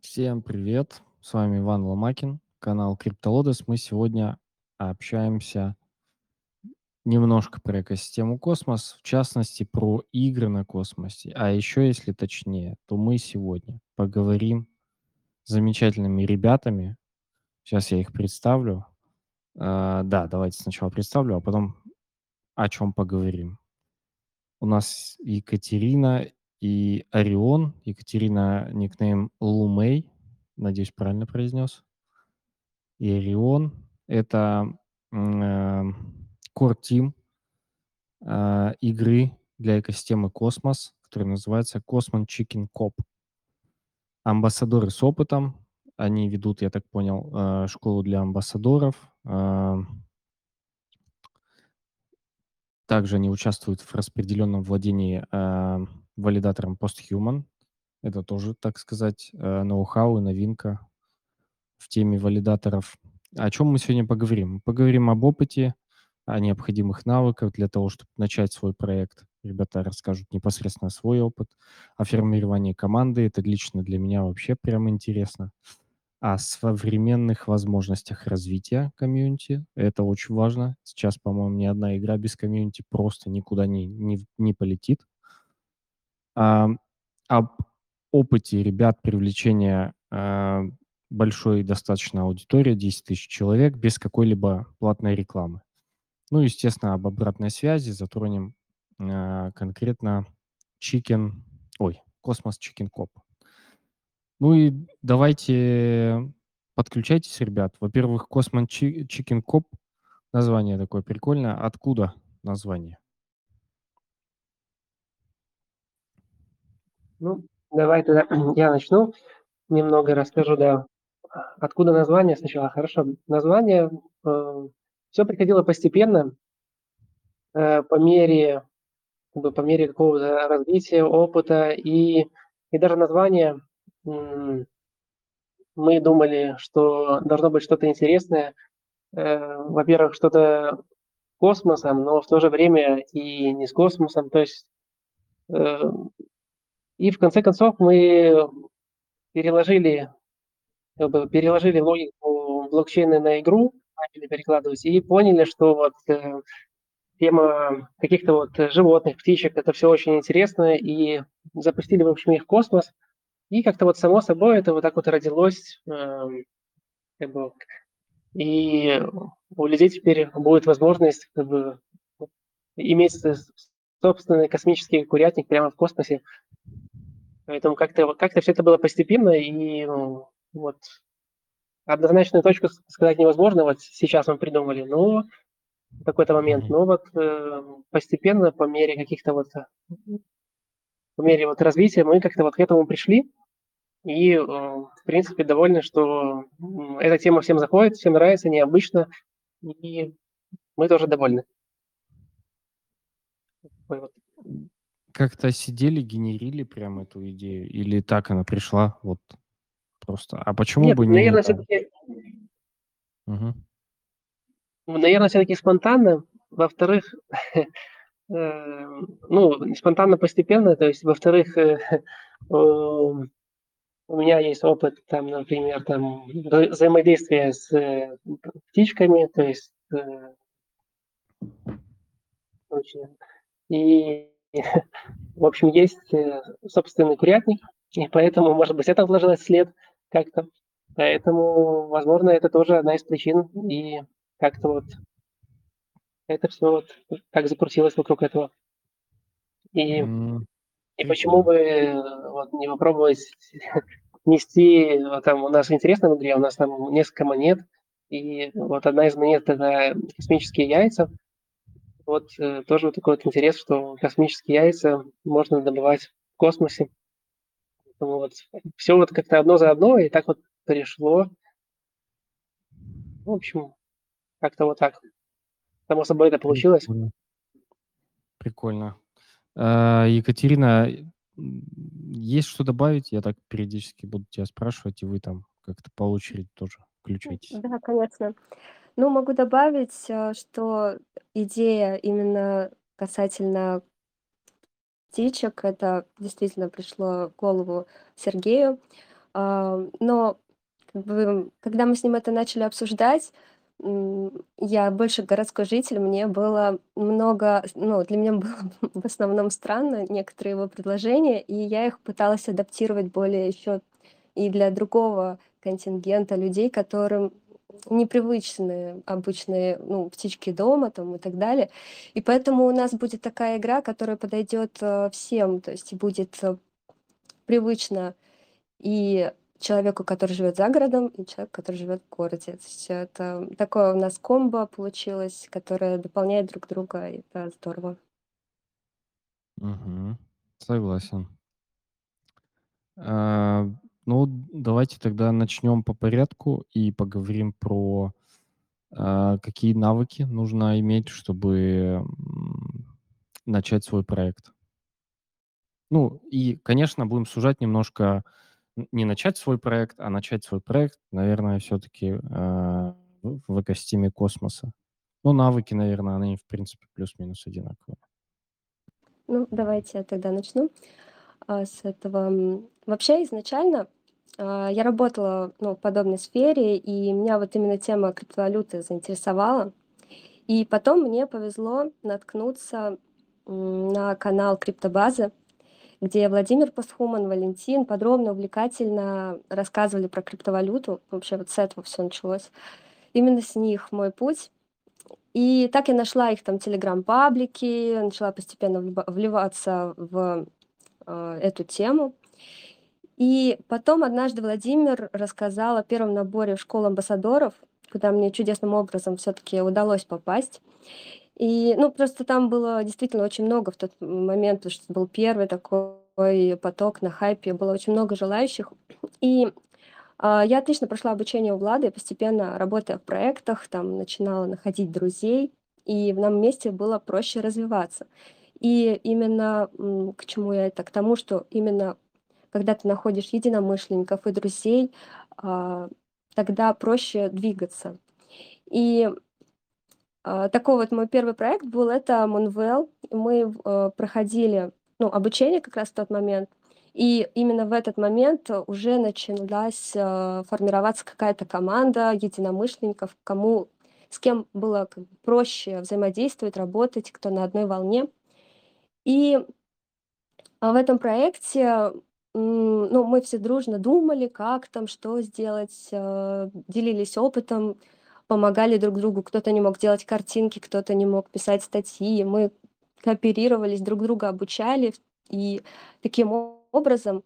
Всем привет! С вами Иван Ломакин, канал CryptoLotus. Мы сегодня общаемся немножко про экосистему космос, в частности, про игры на космосе. А еще, если точнее, то мы сегодня поговорим с замечательными ребятами. Сейчас я их представлю. А, да, давайте сначала представлю, а потом о чем поговорим. У нас Екатерина и Орион. Екатерина никнейм Лумей. Надеюсь, правильно произнес. И Орион- это, э, core team, а, игры для экосистемы Космос, которая называется Cosmon Chicken Coop. Амбассадоры с опытом. Они ведут, я так понял, э, школу для амбассадоров. Ам также они участвуют в распределенном владении, ам, валидатором Posthuman. Это тоже, так сказать, э, ноу-хау и новинка в теме валидаторов. О чем мы сегодня поговорим? Поговорим об опыте, о необходимых навыках для того, чтобы начать свой проект. Ребята расскажут непосредственно свой опыт, о формировании команды. Это лично для меня вообще прям интересно. О современных возможностях развития комьюнити. Это очень важно. Сейчас, по-моему, ни одна игра без комьюнити просто никуда не не не полетит. Об опыте ребят привлечения, а, большой достаточно аудитории, 10 тысяч человек, без какой-либо платной рекламы. Ну, естественно, об обратной связи затронем, а, конкретно Chicken ой, Cosmos Chicken Coop. Ну и давайте подключайтесь, ребят. Во-первых, Chi Chicken Coop- название такое прикольное. Откуда название? Ну, давай тогда я начну, немного расскажу, да. Откуда название сначала? Хорошо. Название, э, всё приходило постепенно. Э, по мере, как бы по мере какого-то развития, опыта и и даже название, м мы думали, что должно быть что-то интересное. Э, во-первых, что-то космосом, но в то же время и не с космосом. То есть, э, и в конце концов мы переложили, как бы переложили логику блокчейна на игру, начали перекладывать и поняли, что вот, э, тема каких-то вот животных, птичек- это всё очень интересно, и запустили, в общем, их в космос. И как-то вот само собой это вот так вот родилось, эм, как бы. И у людей теперь будет возможность как бы иметь собственный космический курятник прямо в космосе. Поэтому как-то как-то всё это было постепенно, и, ну, вот однозначную точку сказать невозможно. Вот сейчас мы придумали, но в какой-то момент, но вот, э, постепенно, по мере каких-то вот, по мере вот развития мы как-то вот к этому пришли. И, э, в принципе, довольны, что, эта тема всем заходит, всем нравится, необычно, и мы тоже довольны. Вот. Как-то сидели, генерили прям эту идею или так она пришла вот просто? А почему Нет, бы не наверно, там всё-таки Мгм. Ну, наверно, всё-таки спонтанно. Во-вторых, эм, ну, спонтанно, постепенно. То есть, во-вторых, э, ом, у меня есть опыт там, например, там вза взаимодействия с, э, птичками, то есть, э Точно. И, в общем, есть, э, собственный курятник, и поэтому, может быть, это отложилось след как-то. Поэтому, возможно, это тоже одна из причин. И как-то вот это всё вот так закрутилось вокруг этого. И М, и почему прикольно. бы вот не попробовать нести, вот там у нас интересно в игре, у нас там несколько монет, и вот одна из монет- это космические яйца. Вот, э, тоже вот такой вот интерес, что космические яйца можно добывать в космосе. Вот. Всё вот как-то одно за одно, и так вот пришло. В общем, как-то вот так. Само собой это получилось. Прикольно. Прикольно. А, Екатерина, есть что добавить? Я так периодически буду тя спрашивать, и вы там как-то по очереди тоже включайтесь. да, конечно. Ну, могу добавить, а, что идея именно касательно птичек- это действительно пришло в голову Сергею. А, но как бы, когда мы с ним это начали обсуждать, я больше городской житель, мне было много, ну, для меня было в основном странно некоторые его предложения, и я их пыталась адаптировать более еще и для другого контингента людей, которым непривычны обычные, ну, птички дома там и так далее. И поэтому у нас будет такая игра, которая подойдет э, всем, то есть будет э, привычно и человеку, который живет за городом, и человеку, который живет в городе. То есть это такое у нас комбо получилось, которое дополняет друг друга, и это здорово. Мгм. Согласен. А, ну, давайте тогда начнем по порядку и поговорим про а, какие навыки нужно иметь, чтобы начать свой проект. Ну, и, конечно, будем сужать немножко не начать свой проект, а начать свой проект, наверное, все-таки э, в экостиме космоса. Ну, навыки, наверное, они, в принципе, плюс-минус одинаковые. Ну, давайте я тогда начну а, с этого. Вообще, изначально а, я работала ну, в подобной сфере, и меня вот именно тема криптовалюты заинтересовала. И потом мне повезло наткнуться на канал Криптобазы, где Владимир Пастхуман, Валентин подробно, увлекательно рассказывали про криптовалюту. Вообще вот с этого все началось. Именно с них мой путь. И так я нашла их там телеграм-паблики, начала постепенно вливаться в эту тему. И потом однажды Владимир рассказал о первом наборе в школу амбассадоров, куда мне чудесным образом все-таки удалось попасть. И, ну, просто там было действительно очень много в тот момент, потому что был первый такой поток на хайпе, было очень много желающих. И а, я отлично прошла обучение у Влады, постепенно работая в проектах, там начинала находить друзей, и в нам месте было проще развиваться. И именно к чему я это? К тому, что именно когда ты находишь единомышленников и друзей, а, тогда проще двигаться. И а, такой вот мой первый проект был, это Monvel. Мы э, проходили ну, обучение как раз в тот момент. И именно в этот момент уже началась формироваться какая-то команда единомышленников, кому с кем было проще взаимодействовать, работать, кто на одной волне. И а, в этом проекте ну, мы все дружно думали, как там, что сделать, э, делились опытом, помогали друг другу. Кто-то не мог делать картинки, кто-то не мог писать статьи. Мы кооперировались, друг друга обучали. И таким образом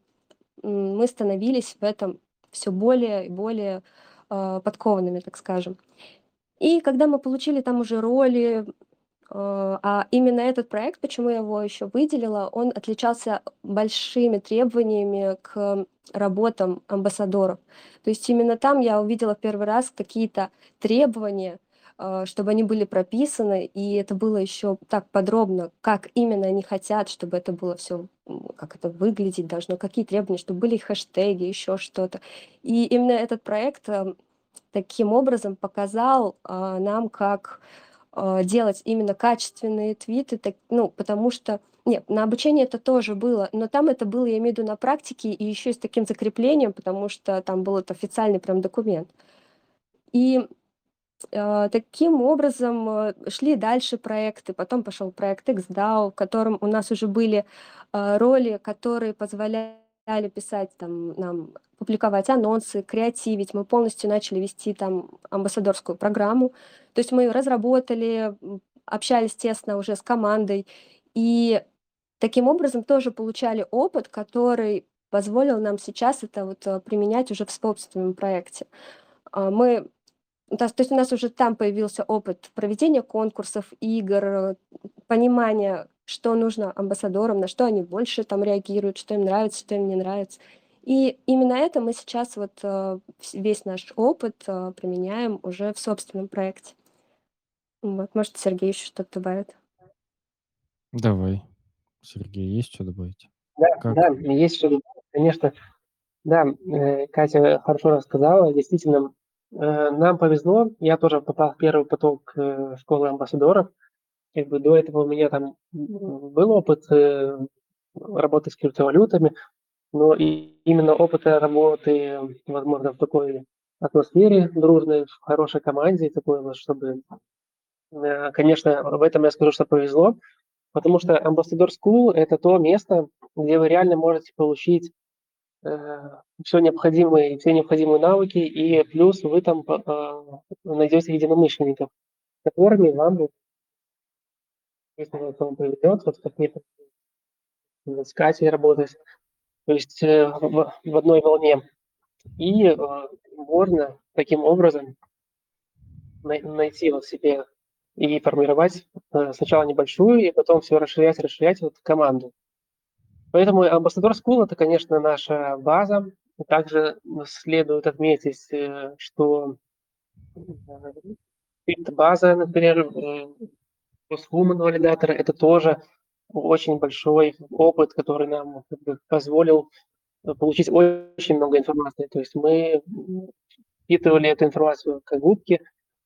мы становились в этом все более и более э, подкованными, так скажем. И когда мы получили там уже роли, а именно этот проект, почему я его еще выделила, он отличался большими требованиями к работам амбассадоров. То есть именно там я увидела в первый раз какие-то требования, э, чтобы они были прописаны, и это было еще так подробно, как именно они хотят, чтобы это было все, как это выглядеть должно, какие требования, чтобы были хэштеги, еще что-то. И именно этот проект э, таким образом показал нам, как делать именно качественные твиты, так, ну, потому что нет, на обучение это тоже было, но там это было, я имею в виду, на практике и еще с таким закреплением, потому что там был это официальный прям документ. И э, таким образом э, шли дальше проекты. Потом пошел проект XDAO, в котором у нас уже были э, роли, которые позволяли писать там, нам, публиковать анонсы, креативить. Мы полностью начали вести там амбассадорскую программу. То есть мы разработали, общались тесно уже с командой. И таким образом тоже получали опыт, который позволил нам сейчас это вот э, применять уже в собственном проекте. А, мы то есть у нас уже там появился опыт проведения конкурсов, игр, понимание, что нужно амбассадорам, на что они больше там реагируют, что им нравится, что им не нравится. И именно это мы сейчас вот э, весь наш опыт э, применяем уже в собственном проекте. Вот, может, Сергей еще что-то добавит. Давай. Сергей, есть что добавить? Да, как? да, есть что добавить, конечно. Да, э, Катя хорошо рассказала. Действительно, нам повезло. Я тоже попал в первый поток школы амбассадоров как бы до этого у меня там был опыт работы с криптовалютами, но и именно опыта работы, возможно, в такой атмосфере дружной, в хорошей команде, такой вот, чтобы, э, конечно, в этом я скажу, что повезло, потому что Ambassador School – это то место, где вы реально можете получить э, все необходимые, все необходимые навыки, и плюс вы там э, найдете единомышленников, с которыми вам, если вам повезет, вот как мне с Катей работать, то есть э, в, в одной волне. И э, можно таким образом найти вот себе и формировать э, сначала небольшую, и потом все расширять, расширять вот команду. Поэтому Ambassador School – это, конечно, наша база. Также следует отметить, что база, например, Posthuman валидатора – это тоже очень большой опыт, который нам позволил э, получить очень много информации. То есть мы впитывали эту информацию как губки,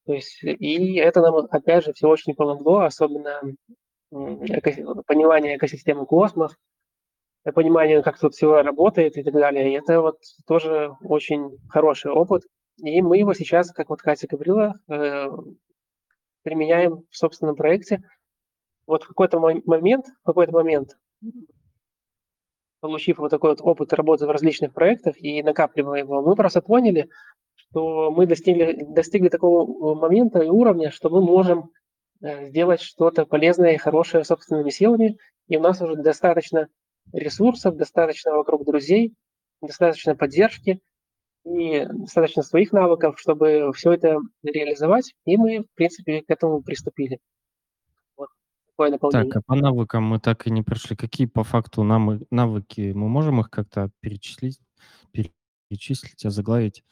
то есть, и это нам, опять же, все очень помогло, особенно эко, понимание экосистемы космос, понимание, как тут все работает и так далее. И это вот тоже очень хороший опыт. И мы его сейчас, как вот Катя говорила, э, применяем в собственном проекте – вот в какой-то момент, в какой-то момент, получив вот такой вот опыт работы в различных проектах и накапливая его, мы просто поняли, что мы достигли, достигли такого момента и уровня, что мы можем э, сделать что-то полезное и хорошее собственными силами, и у нас уже достаточно ресурсов, достаточно вокруг друзей, достаточно поддержки и достаточно своих навыков, чтобы все это реализовать, и мы, в принципе, к этому приступили такое наполнение. Так, а по навыкам мы так и не прошли. Какие по факту нам навыки? Мы можем их как-то перечислить, перечислить, озаглавить?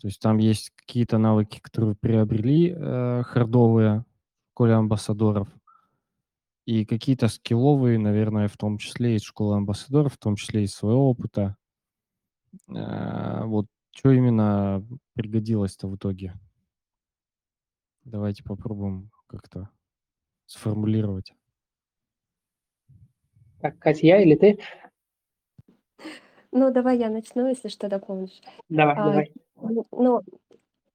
То есть там есть какие-то навыки, которые приобрели э, хардовые в школе амбассадоров, и какие-то скилловые, наверное, в том числе из школы амбассадоров, в том числе из своего опыта. Э, вот что именно пригодилось-то в итоге? Давайте попробуем как-то сформулировать. Так, Катя, я или ты? Ну, давай я начну, если что дополнишь. Давай, А, давай. ну,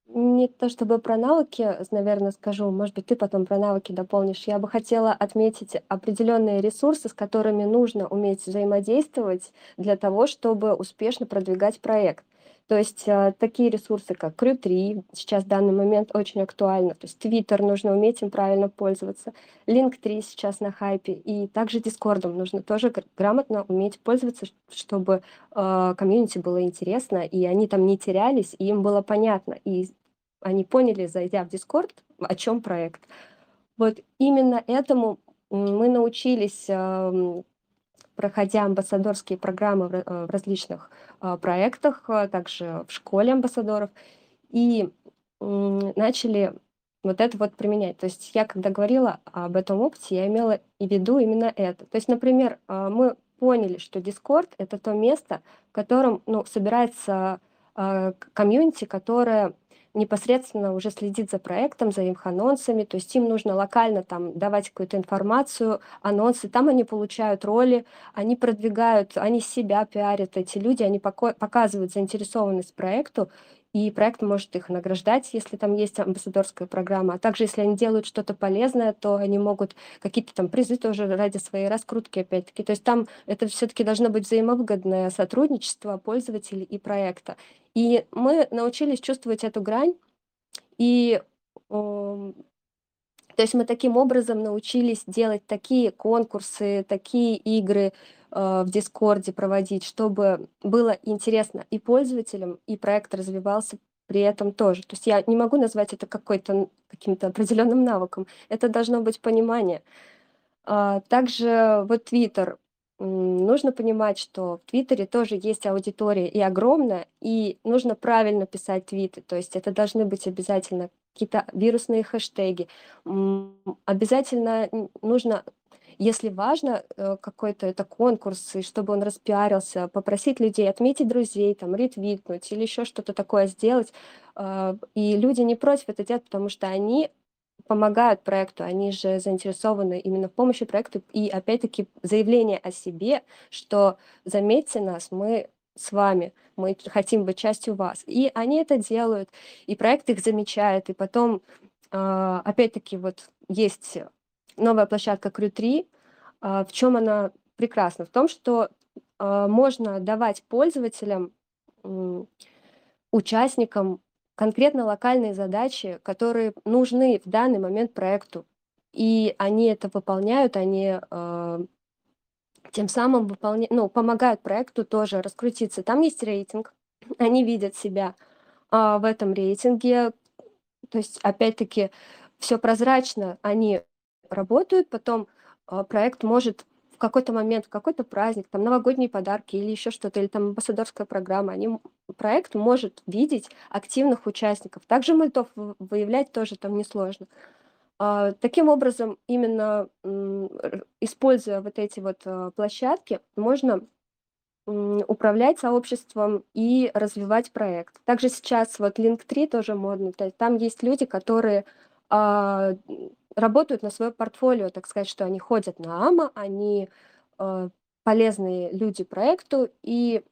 не то чтобы про навыки, наверное, скажу, может быть, ты потом про навыки дополнишь. Я бы хотела отметить определенные ресурсы, с которыми нужно уметь взаимодействовать для того, чтобы успешно продвигать проект. То есть э, такие ресурсы, как Crew3, сейчас в данный момент очень актуально. То есть Twitter нужно уметь им правильно пользоваться. Link3 сейчас на хайпе. И также Discord нужно тоже грамотно уметь пользоваться, чтобы э, комьюнити было интересно, и они там не терялись, и им было понятно. И они поняли, зайдя в Discord, о чем проект. Вот именно этому мы научились эм, проходя амбассадорские программы в э, различных а, проектах, а также в школе амбассадоров, и начали вот это вот применять. То есть я, когда говорила об этом опыте, я имела в виду именно это. То есть, например, мы поняли, что Discord — это то место, в котором ну, собирается комьюнити, которое непосредственно уже следит за проектом, за их анонсами, то есть им нужно локально там давать какую-то информацию, анонсы, там они получают роли, они продвигают, они себя пиарят, эти люди, они показывают заинтересованность проекту, и проект может их награждать, если там есть амбассадорская программа. А также, если они делают что-то полезное, то они могут какие-то там призы тоже ради своей раскрутки, опять-таки. То есть там это все-таки должно быть взаимовыгодное сотрудничество пользователей и проекта. И мы научились чувствовать эту грань, и то есть мы таким образом научились делать такие конкурсы, такие игры, в Дискорде проводить, чтобы было интересно и пользователям, и проект развивался при этом тоже. То есть я не могу назвать это какой-то каким-то определенным навыком. Это должно быть понимание. А, также вот Твиттер. Нужно понимать, что в Твиттере тоже есть аудитория и огромная, и нужно правильно писать твиты. То есть это должны быть обязательно какие-то вирусные хэштеги. Обязательно нужно если важно э, какой-то это конкурс, и чтобы он распиарился, попросить людей отметить друзей, там, ретвитнуть или еще что-то такое сделать. Э, и люди не против это делать, потому что они помогают проекту, они же заинтересованы именно в помощи проекту. И опять-таки заявление о себе, что заметьте нас, мы с вами, мы хотим быть частью вас. И они это делают, и проект их замечает, и потом, а, опять-таки, вот есть новая площадка Crew3. А, в чем она прекрасна? В том, что а, можно давать пользователям, участникам конкретно локальные задачи, которые нужны в данный момент проекту. И они это выполняют, они тем самым выполня... ну, помогают проекту тоже раскрутиться. Там есть рейтинг, они видят себя а, в этом рейтинге. То есть, опять-таки, все прозрачно, они работают, потом а, проект может в какой-то момент, в какой-то праздник, там новогодние подарки или еще что-то, или там амбассадорская программа, они, проект может видеть активных участников. Также мультов выявлять тоже там несложно. А, таким образом, именно используя вот эти вот а, площадки, можно управлять сообществом и развивать проект. Также сейчас вот Link3 тоже есть там есть люди, которые работают на свое портфолио, так сказать, что они ходят на АМА, они полезные люди проекту, и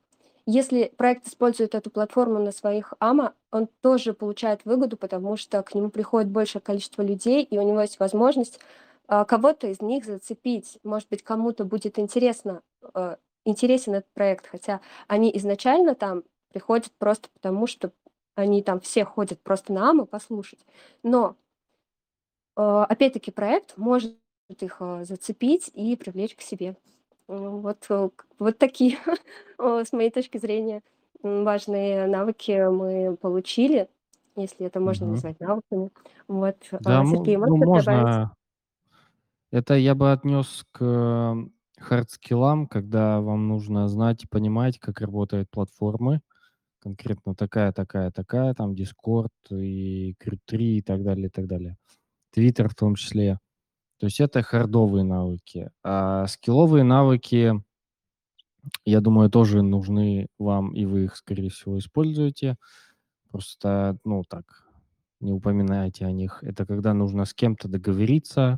если проект использует эту платформу на своих АМА, он тоже получает выгоду, потому что к нему приходит большее количество людей, и у него есть возможность а, кого-то из них зацепить. Может быть, кому-то будет интересно, а, интересен этот проект, хотя они изначально там приходят просто потому, что они там все ходят просто на АМА послушать. Но, опять-таки, проект может их зацепить и привлечь к себе. Вот, э, вот такие, с моей точки зрения, важные навыки мы получили, если это можно Мгм. назвать навыками. Вот, Да, а, Сергей, ну, можете добавить? можно. Это я бы отнес к hard skill ам, когда вам нужно знать и понимать, как работают платформы. Конкретно такая, такая, такая, там Discord и Crew3 и так далее, и так далее. Twitter в том числе. То есть это hard овые навыки. А skill овые навыки, я думаю, тоже нужны вам, и вы их, скорее всего, используете. Просто, ну, так, не упоминайте о них. Это когда нужно с кем-то договориться,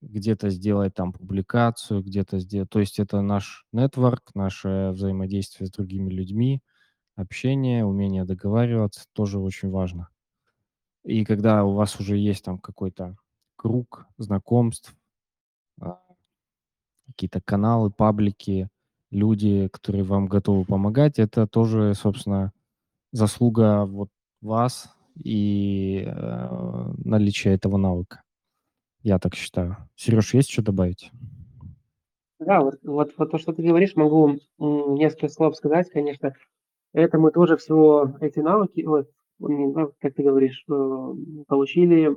где-то сделать там публикацию, где-то сделать... То есть это наш нетворк, наше взаимодействие с другими людьми, общение, умение договариваться тоже очень важно. И когда у вас уже есть там какой-то круг знакомств, а, какие-то каналы, паблики, люди, которые вам готовы помогать, это тоже, собственно, заслуга вот вас и э, наличие этого навыка. Я так считаю. Сереж, есть что добавить? Да, вот, вот, вот то, что ты говоришь, могу несколько слов сказать, конечно. Это мы тоже всего эти навыки, вот, как ты говоришь, э, получили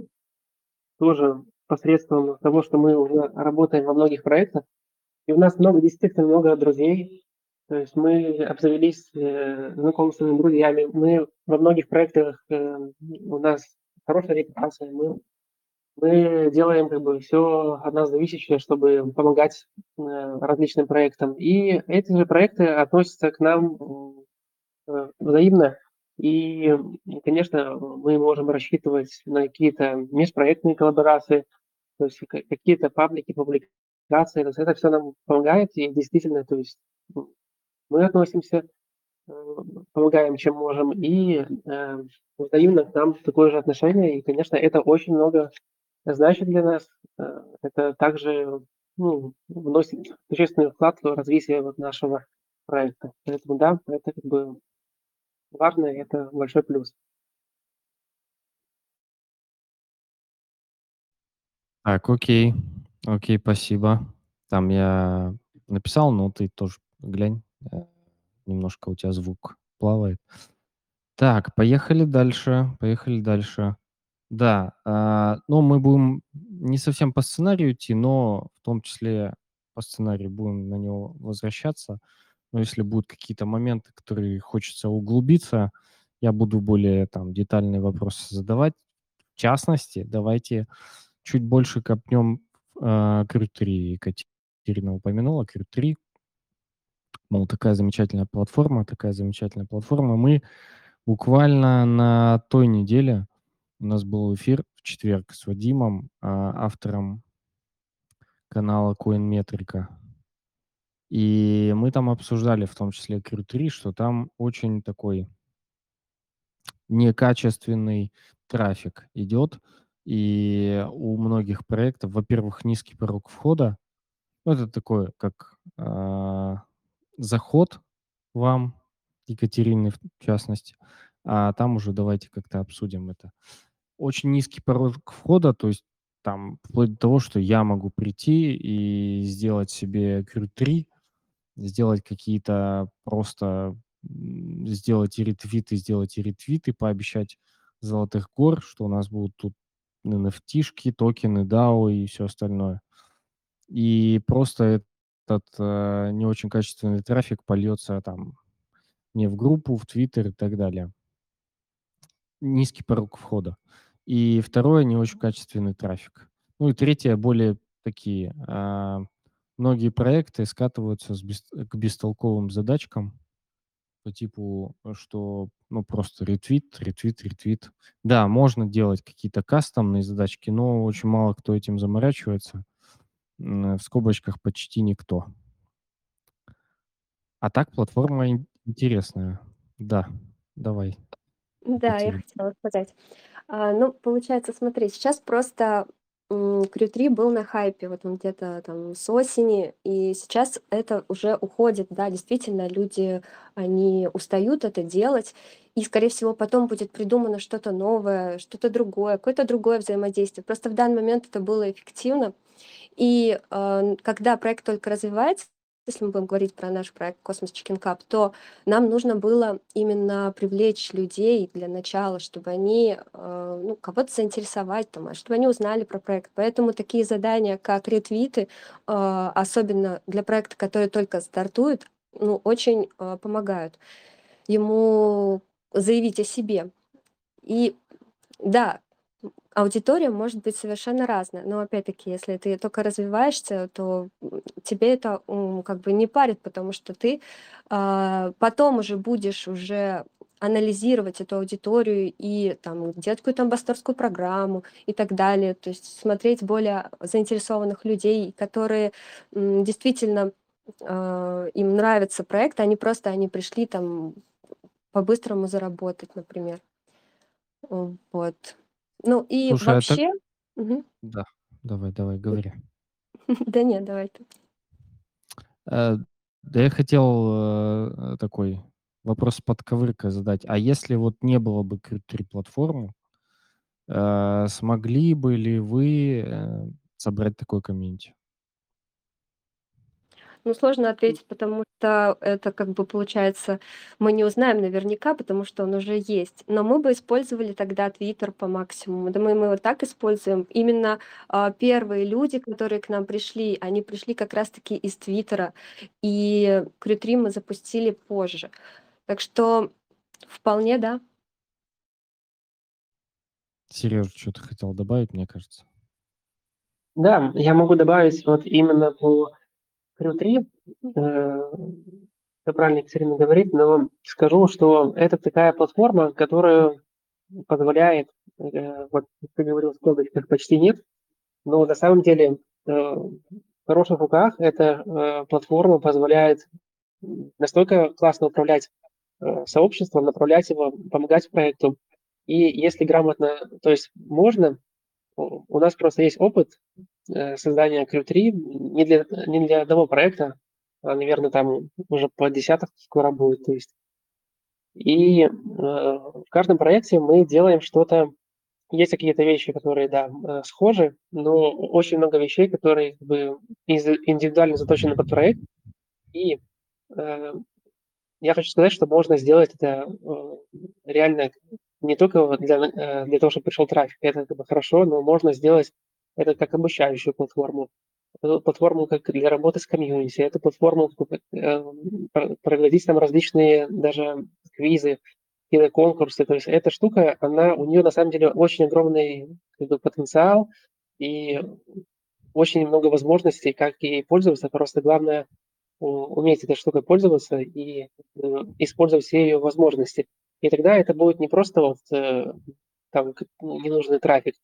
тоже посредством того, что мы уже работаем во многих проектах. И у нас много, действительно много друзей. То есть мы обзавелись э, знакомствами, друзьями. Мы во многих проектах, э, у нас хорошая репутация. Мы, мы делаем как бы все от нас зависящее, чтобы помогать э, различным проектам. И эти же проекты относятся к нам э, взаимно. И, конечно, мы можем рассчитывать на какие-то межпроектные коллаборации, то есть какие-то паблики, публикации. То есть это все нам помогает, и действительно, то есть мы относимся, э, помогаем, чем можем, и э, взаимно к нам такое же отношение. И, конечно, это очень много значит для нас. Э, это также ну, вносит существенный вклад в развитие вот нашего проекта. Поэтому да, это как бы важно, и это большой плюс. Так, окей. Окей, спасибо. Там я написал, но ты тоже глянь. Э, немножко у тебя звук плавает. Так, поехали дальше. Поехали дальше. Да, а, ну, мы будем не совсем по сценарию идти, но в том числе по сценарию будем на него возвращаться. Но если будут какие-то моменты, которые хочется углубиться, я буду более там детальные вопросы задавать. В частности, давайте чуть больше копнем э, Crew 3. Екатерина упомянула Crew 3. Мол, такая замечательная платформа, такая замечательная платформа. Мы буквально на той неделе у нас был эфир в четверг с Вадимом, а, автором канала Coinmetrica. И мы там обсуждали, в том числе Crew 3, что там очень такой некачественный трафик идет. И у многих проектов, во-первых, низкий порог входа. Ну, это такое, как а, заход вам, Екатерины в частности, а там уже давайте как-то обсудим это. Очень низкий порог входа, то есть там вплоть до того, что я могу прийти и сделать себе Crew 3, сделать какие-то просто сделать и ретвиты, сделать и ретвиты, пообещать золотых гор, что у нас будут тут nft токены, DAO и все остальное. И просто этот э, не очень качественный трафик польется там не в группу, в Твиттер и так далее. Низкий порог входа. И второе, не очень качественный трафик. Ну и третье, более такие. Э, многие проекты скатываются с бес, к бестолковым задачкам, по типу, э, что ну просто ретвит, ретвит, ретвит. Да, можно делать какие-то кастомные задачки, но очень мало кто этим заморачивается. В скобочках почти никто. А так платформа интересная. Да, давай. Да, я хотела сказать. А, ну, получается, смотри, сейчас просто Крю-3 был на хайпе, вот он где-то там с осени, и сейчас это уже уходит, да, действительно, люди, они устают это делать, и, скорее всего, потом будет придумано что-то новое, что-то другое, какое-то другое взаимодействие. Просто в данный момент это было эффективно, и э, когда проект только развивается, если мы будем говорить про наш проект Космос Chicken Cup, то нам нужно было именно привлечь людей для начала, чтобы они, э, ну, кого-то заинтересовать, там, а чтобы они узнали про проект. Поэтому такие задания, как ретвиты, э, особенно для проекта, который только стартует, ну, очень э, помогают ему заявить о себе. И да, аудитория может быть совершенно разная. Но опять-таки, если ты только развиваешься, то тебе это как бы не парит, потому что ты а, потом уже будешь уже анализировать эту аудиторию и там делать какую-то амбассадорскую программу и так далее. То есть смотреть более заинтересованных людей, которые действительно э, им нравится проект, они просто они пришли там по-быстрому заработать, например. Вот. Ну и Слушай, а так... вообще... Мгм. Да, давай, давай, говори. Да нет, давай ты. Э, Да я хотел э, такой вопрос с подковыркой задать. А если вот не было бы Крит-3 платформы, э, смогли бы ли вы э, собрать такой комьюнити? Ну, сложно ответить, потому что это как бы получается, мы не узнаем наверняка, потому что он уже есть. Но мы бы использовали тогда Твиттер по максимуму. Думаю, мы вот так используем. Именно а, первые люди, которые к нам пришли, они пришли как раз-таки из Твиттера, и Крю-3 мы запустили позже. Так что вполне да. Сережа, что ты хотел добавить, мне кажется? Да, я могу добавить вот именно по Crew 3, э, все правильно Екатерина говорит, но скажу, что это такая платформа, которая позволяет, э, вот ты говорил, скобочках почти нет, но на самом деле э, в хороших руках эта э, платформа позволяет настолько классно управлять сообществом, направлять его, помогать проекту. И если грамотно, то есть можно, у нас просто есть опыт Э, создания Crew3 не для, не для одного проекта, а, наверное, там уже по десяток скоро будет. То есть. И э, в каждом проекте мы делаем что-то, есть какие-то вещи, которые, да, э, схожи, но очень много вещей, которые как бы, индивидуально заточены под проект. И э, я хочу сказать, что можно сделать это реально не только для, э, для того, чтобы пришел трафик, это как бы хорошо, но можно сделать это как обучающую платформу, платформу как для работы с комьюнити, это платформу э, проводить там различные даже квизы, или конкурсы. То есть эта штука, она, у нее на самом деле очень огромный как бы, потенциал и очень много возможностей, как ей пользоваться. Просто главное уметь этой штукой пользоваться и э, использовать все ее возможности. И тогда это будет не просто вот э, там ненужный трафик,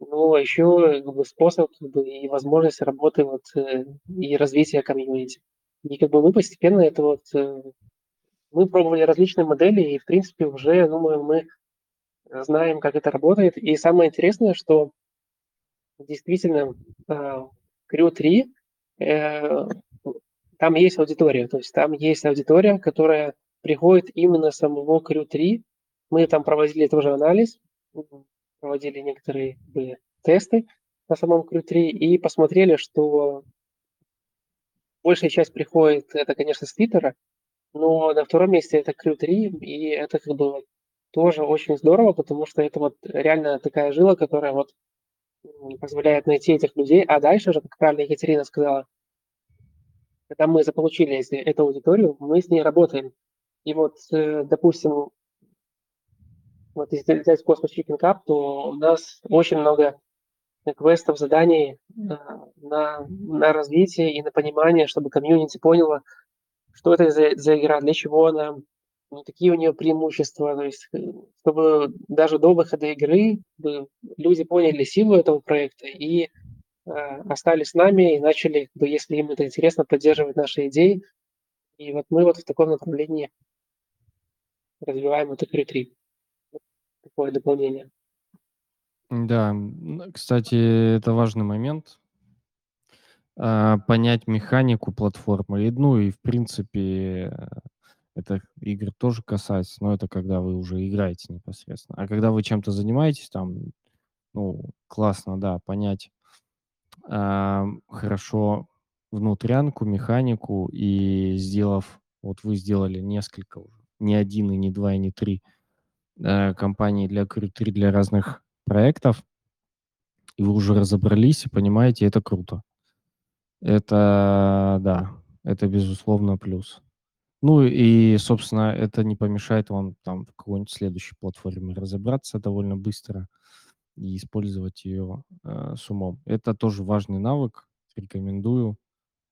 но еще как бы способ как бы, и возможность работы вот, э, и развития комьюнити. И как бы мы постепенно это вот, э, мы пробовали различные модели, и в принципе уже, думаю, мы знаем, как это работает. И самое интересное, что действительно э, Crew 3, э, там есть аудитория, то есть там есть аудитория, которая приходит именно самого Crew 3. Мы там проводили тоже анализ, проводили некоторые тесты на самом Crew 3 и посмотрели, что большая часть приходит, это, конечно, с Твиттера, но на втором месте это Crew 3, и это как бы тоже очень здорово, потому что это вот реально такая жила, которая вот позволяет найти этих людей. А дальше же, как правильно Екатерина сказала, когда мы заполучили эту аудиторию, мы с ней работаем. И вот, э, допустим, вот если взять Cosmos Chicken Cup, то у нас очень много квестов, заданий на, на, на развитие и на понимание, чтобы комьюнити поняло, что это за, за игра, для чего она, ну, какие у нее преимущества, то есть, э, чтобы даже до выхода игры люди поняли силу этого проекта и э, остались с нами и начали, если им это интересно, поддерживать наши идеи. И вот мы вот в таком направлении развиваем эту Crew Такое дополнение. Да, кстати, это важный момент. А, понять механику платформы. Ну и в принципе это игры тоже касается, но это когда вы уже играете непосредственно. А когда вы чем-то занимаетесь, там, ну, классно, да, понять а, хорошо внутрянку, механику, и сделав, вот вы сделали несколько уже, не один, и не два, и не три э, компаний для Crew3 для разных проектов, и вы уже разобрались и понимаете, это круто. Это, да, это безусловно плюс. Ну и, собственно, это не помешает вам там в какой-нибудь следующей платформе разобраться довольно быстро и использовать ее э, с умом. Это тоже важный навык, рекомендую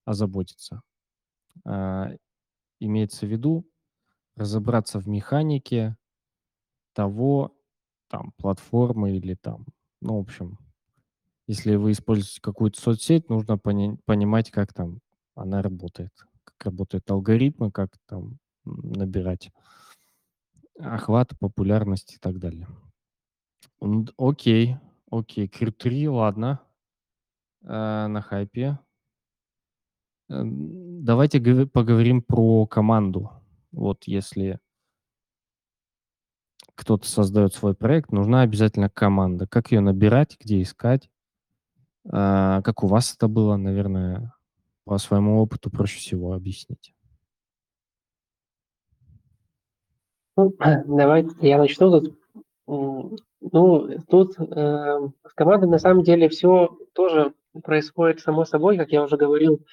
озаботиться. Э, имеется в виду разобраться в механике того, там, платформы или там, ну, в общем, если вы используете какую-то соцсеть, нужно пони- понимать, как там она работает как работают алгоритмы, как там набирать охват, популярность и так далее. Окей, окей, Q3, ладно, э, на хайпе. Э, давайте поговорим про команду. Вот если кто-то создает свой проект, нужна обязательно команда. Как ее набирать, где искать? А, как у вас это было, наверное, по своему опыту проще всего объяснить. Ну, давай я начну тут. Ну, тут э, с командой на самом деле все тоже происходит само собой, как я уже говорил.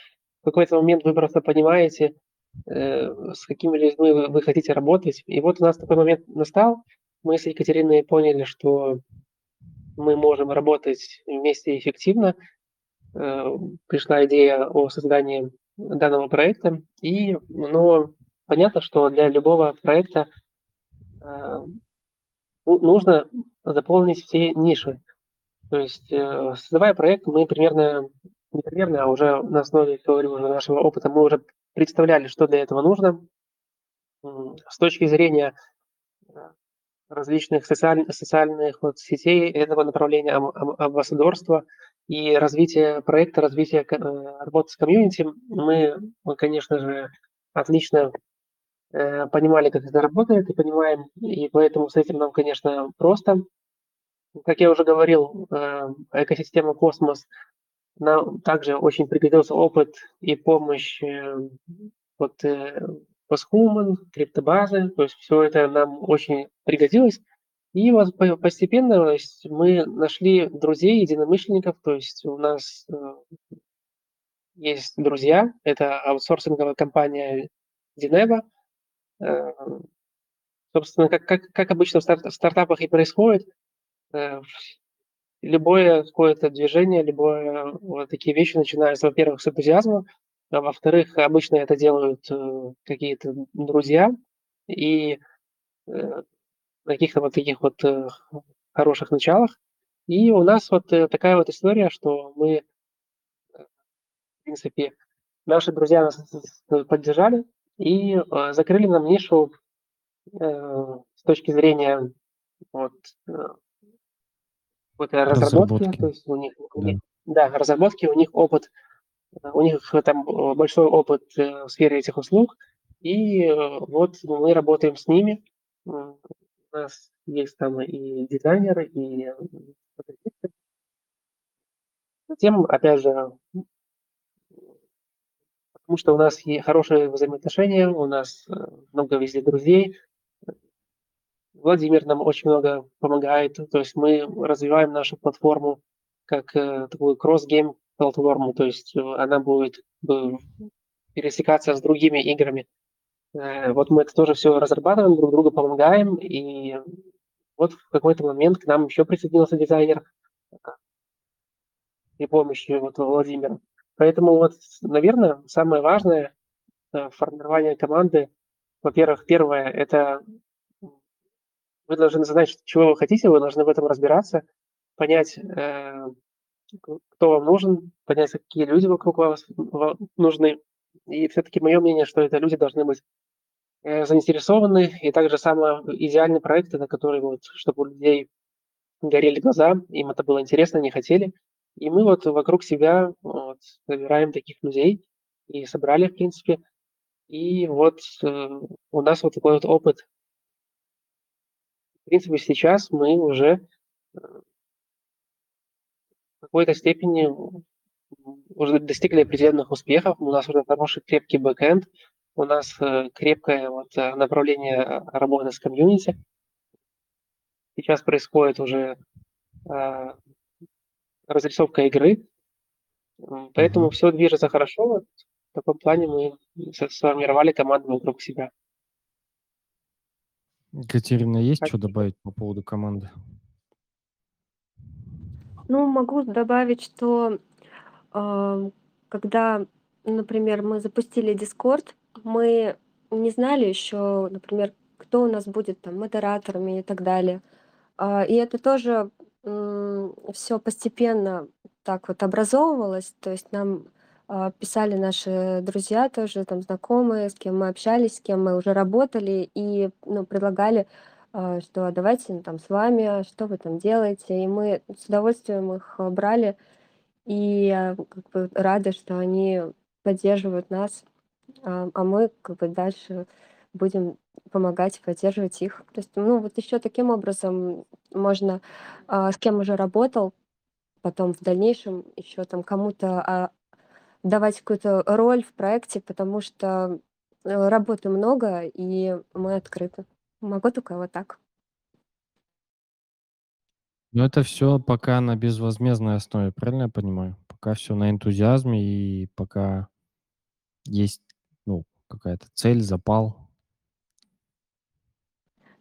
В какой-то момент вы просто понимаете, с какими людьми вы, вы хотите работать. И вот у нас такой момент настал. Мы с Екатериной поняли, что мы можем работать вместе эффективно, Э, пришла идея о создании данного проекта. И, ну, понятно, что для любого проекта э, нужно заполнить все ниши. То есть, э, создавая проект, мы примерно, не примерно, а уже на основе, уже нашего опыта, мы уже представляли, что для этого нужно. С точки зрения различных социаль, социальных вот сетей этого направления амбассадорства и развития проекта, развития э, работы с комьюнити, мы, мы конечно же, отлично э, понимали, как это работает, и понимаем, и поэтому с этим нам, конечно, просто. Как я уже говорил, э, экосистема Космос нам также очень пригодился опыт и помощь вот Posthuman, криптобазы, то есть все это нам очень пригодилось. И вот постепенно мы нашли друзей, единомышленников, то есть у нас э, есть друзья, это аутсорсинговая компания Dineva. Э, собственно, как, как, как обычно в, старт, в стартапах и происходит, э, любое какое-то движение, любое вот такие вещи начинаются, во-первых, с энтузиазма, а во-вторых, обычно это делают э, какие-то друзья, и э, каких-то вот таких вот э, хороших началах. И у нас вот такая вот история, что мы, в принципе, наши друзья нас поддержали и закрыли нам нишу с точки зрения вот, какой-то разработки, Разработки. то есть у них, у Да. них да, разработки, у них опыт, у них там большой опыт в сфере этих услуг, и вот мы работаем с ними. У нас есть там и дизайнеры, и. Затем, опять же, потому что у нас и хорошие взаимоотношения, у нас много везде друзей. Владимир нам очень много помогает, то есть мы развиваем нашу платформу как такую cross-game платформу, то есть она будет пересекаться с другими играми. Вот мы это тоже все разрабатываем, друг другу помогаем, и вот в какой-то момент к нам еще присоединился дизайнер при помощи вот Владимира. Поэтому вот, наверное, самое важное в формировании команды, во-первых, первое – это вы должны знать, чего вы хотите, вы должны в этом разбираться, понять, кто вам нужен, понять, какие люди вокруг вас нужны. И все-таки мое мнение, что это люди должны быть заинтересованы, и также самый идеальный проект, это который вот, чтобы у людей горели глаза, им это было интересно, они хотели. И мы вот вокруг себя вот, собираем таких людей и собрали, в принципе. И вот э, у нас вот такой вот опыт. В принципе, сейчас мы уже в какой-то степени уже достигли определенных успехов. У нас уже хороший крепкий бэкэнд, у нас крепкое вот направление работы с комьюнити. Сейчас происходит уже разрисовка игры, поэтому все движется хорошо. В таком плане мы сформировали команду вокруг себя. Екатерина, есть что добавить по поводу команды? Ну, могу добавить, что, а, когда, например, мы запустили Discord, мы не знали еще, например, кто у нас будет там модераторами и так далее. А, и это тоже, все постепенно так вот образовывалось. То есть нам, писали наши друзья тоже, там знакомые, с кем мы общались, с кем мы уже работали, и, ну, предлагали, а, что: "А давайте, ну, там с вами, а что вы там делаете?" И мы с удовольствием их брали, и, а, как бы рады, что они поддерживают нас, а, а мы как бы дальше будем помогать, поддерживать их. То есть, ну, вот еще таким образом можно, а, с кем уже работал, потом в дальнейшем еще там кому-то, а, давать какую-то роль в проекте, потому что, э, работы много, и мы открыты. Могу только вот так. Ну, это все пока на безвозмездной основе, правильно я понимаю? Пока все на энтузиазме и пока есть, ну, какая-то цель, запал.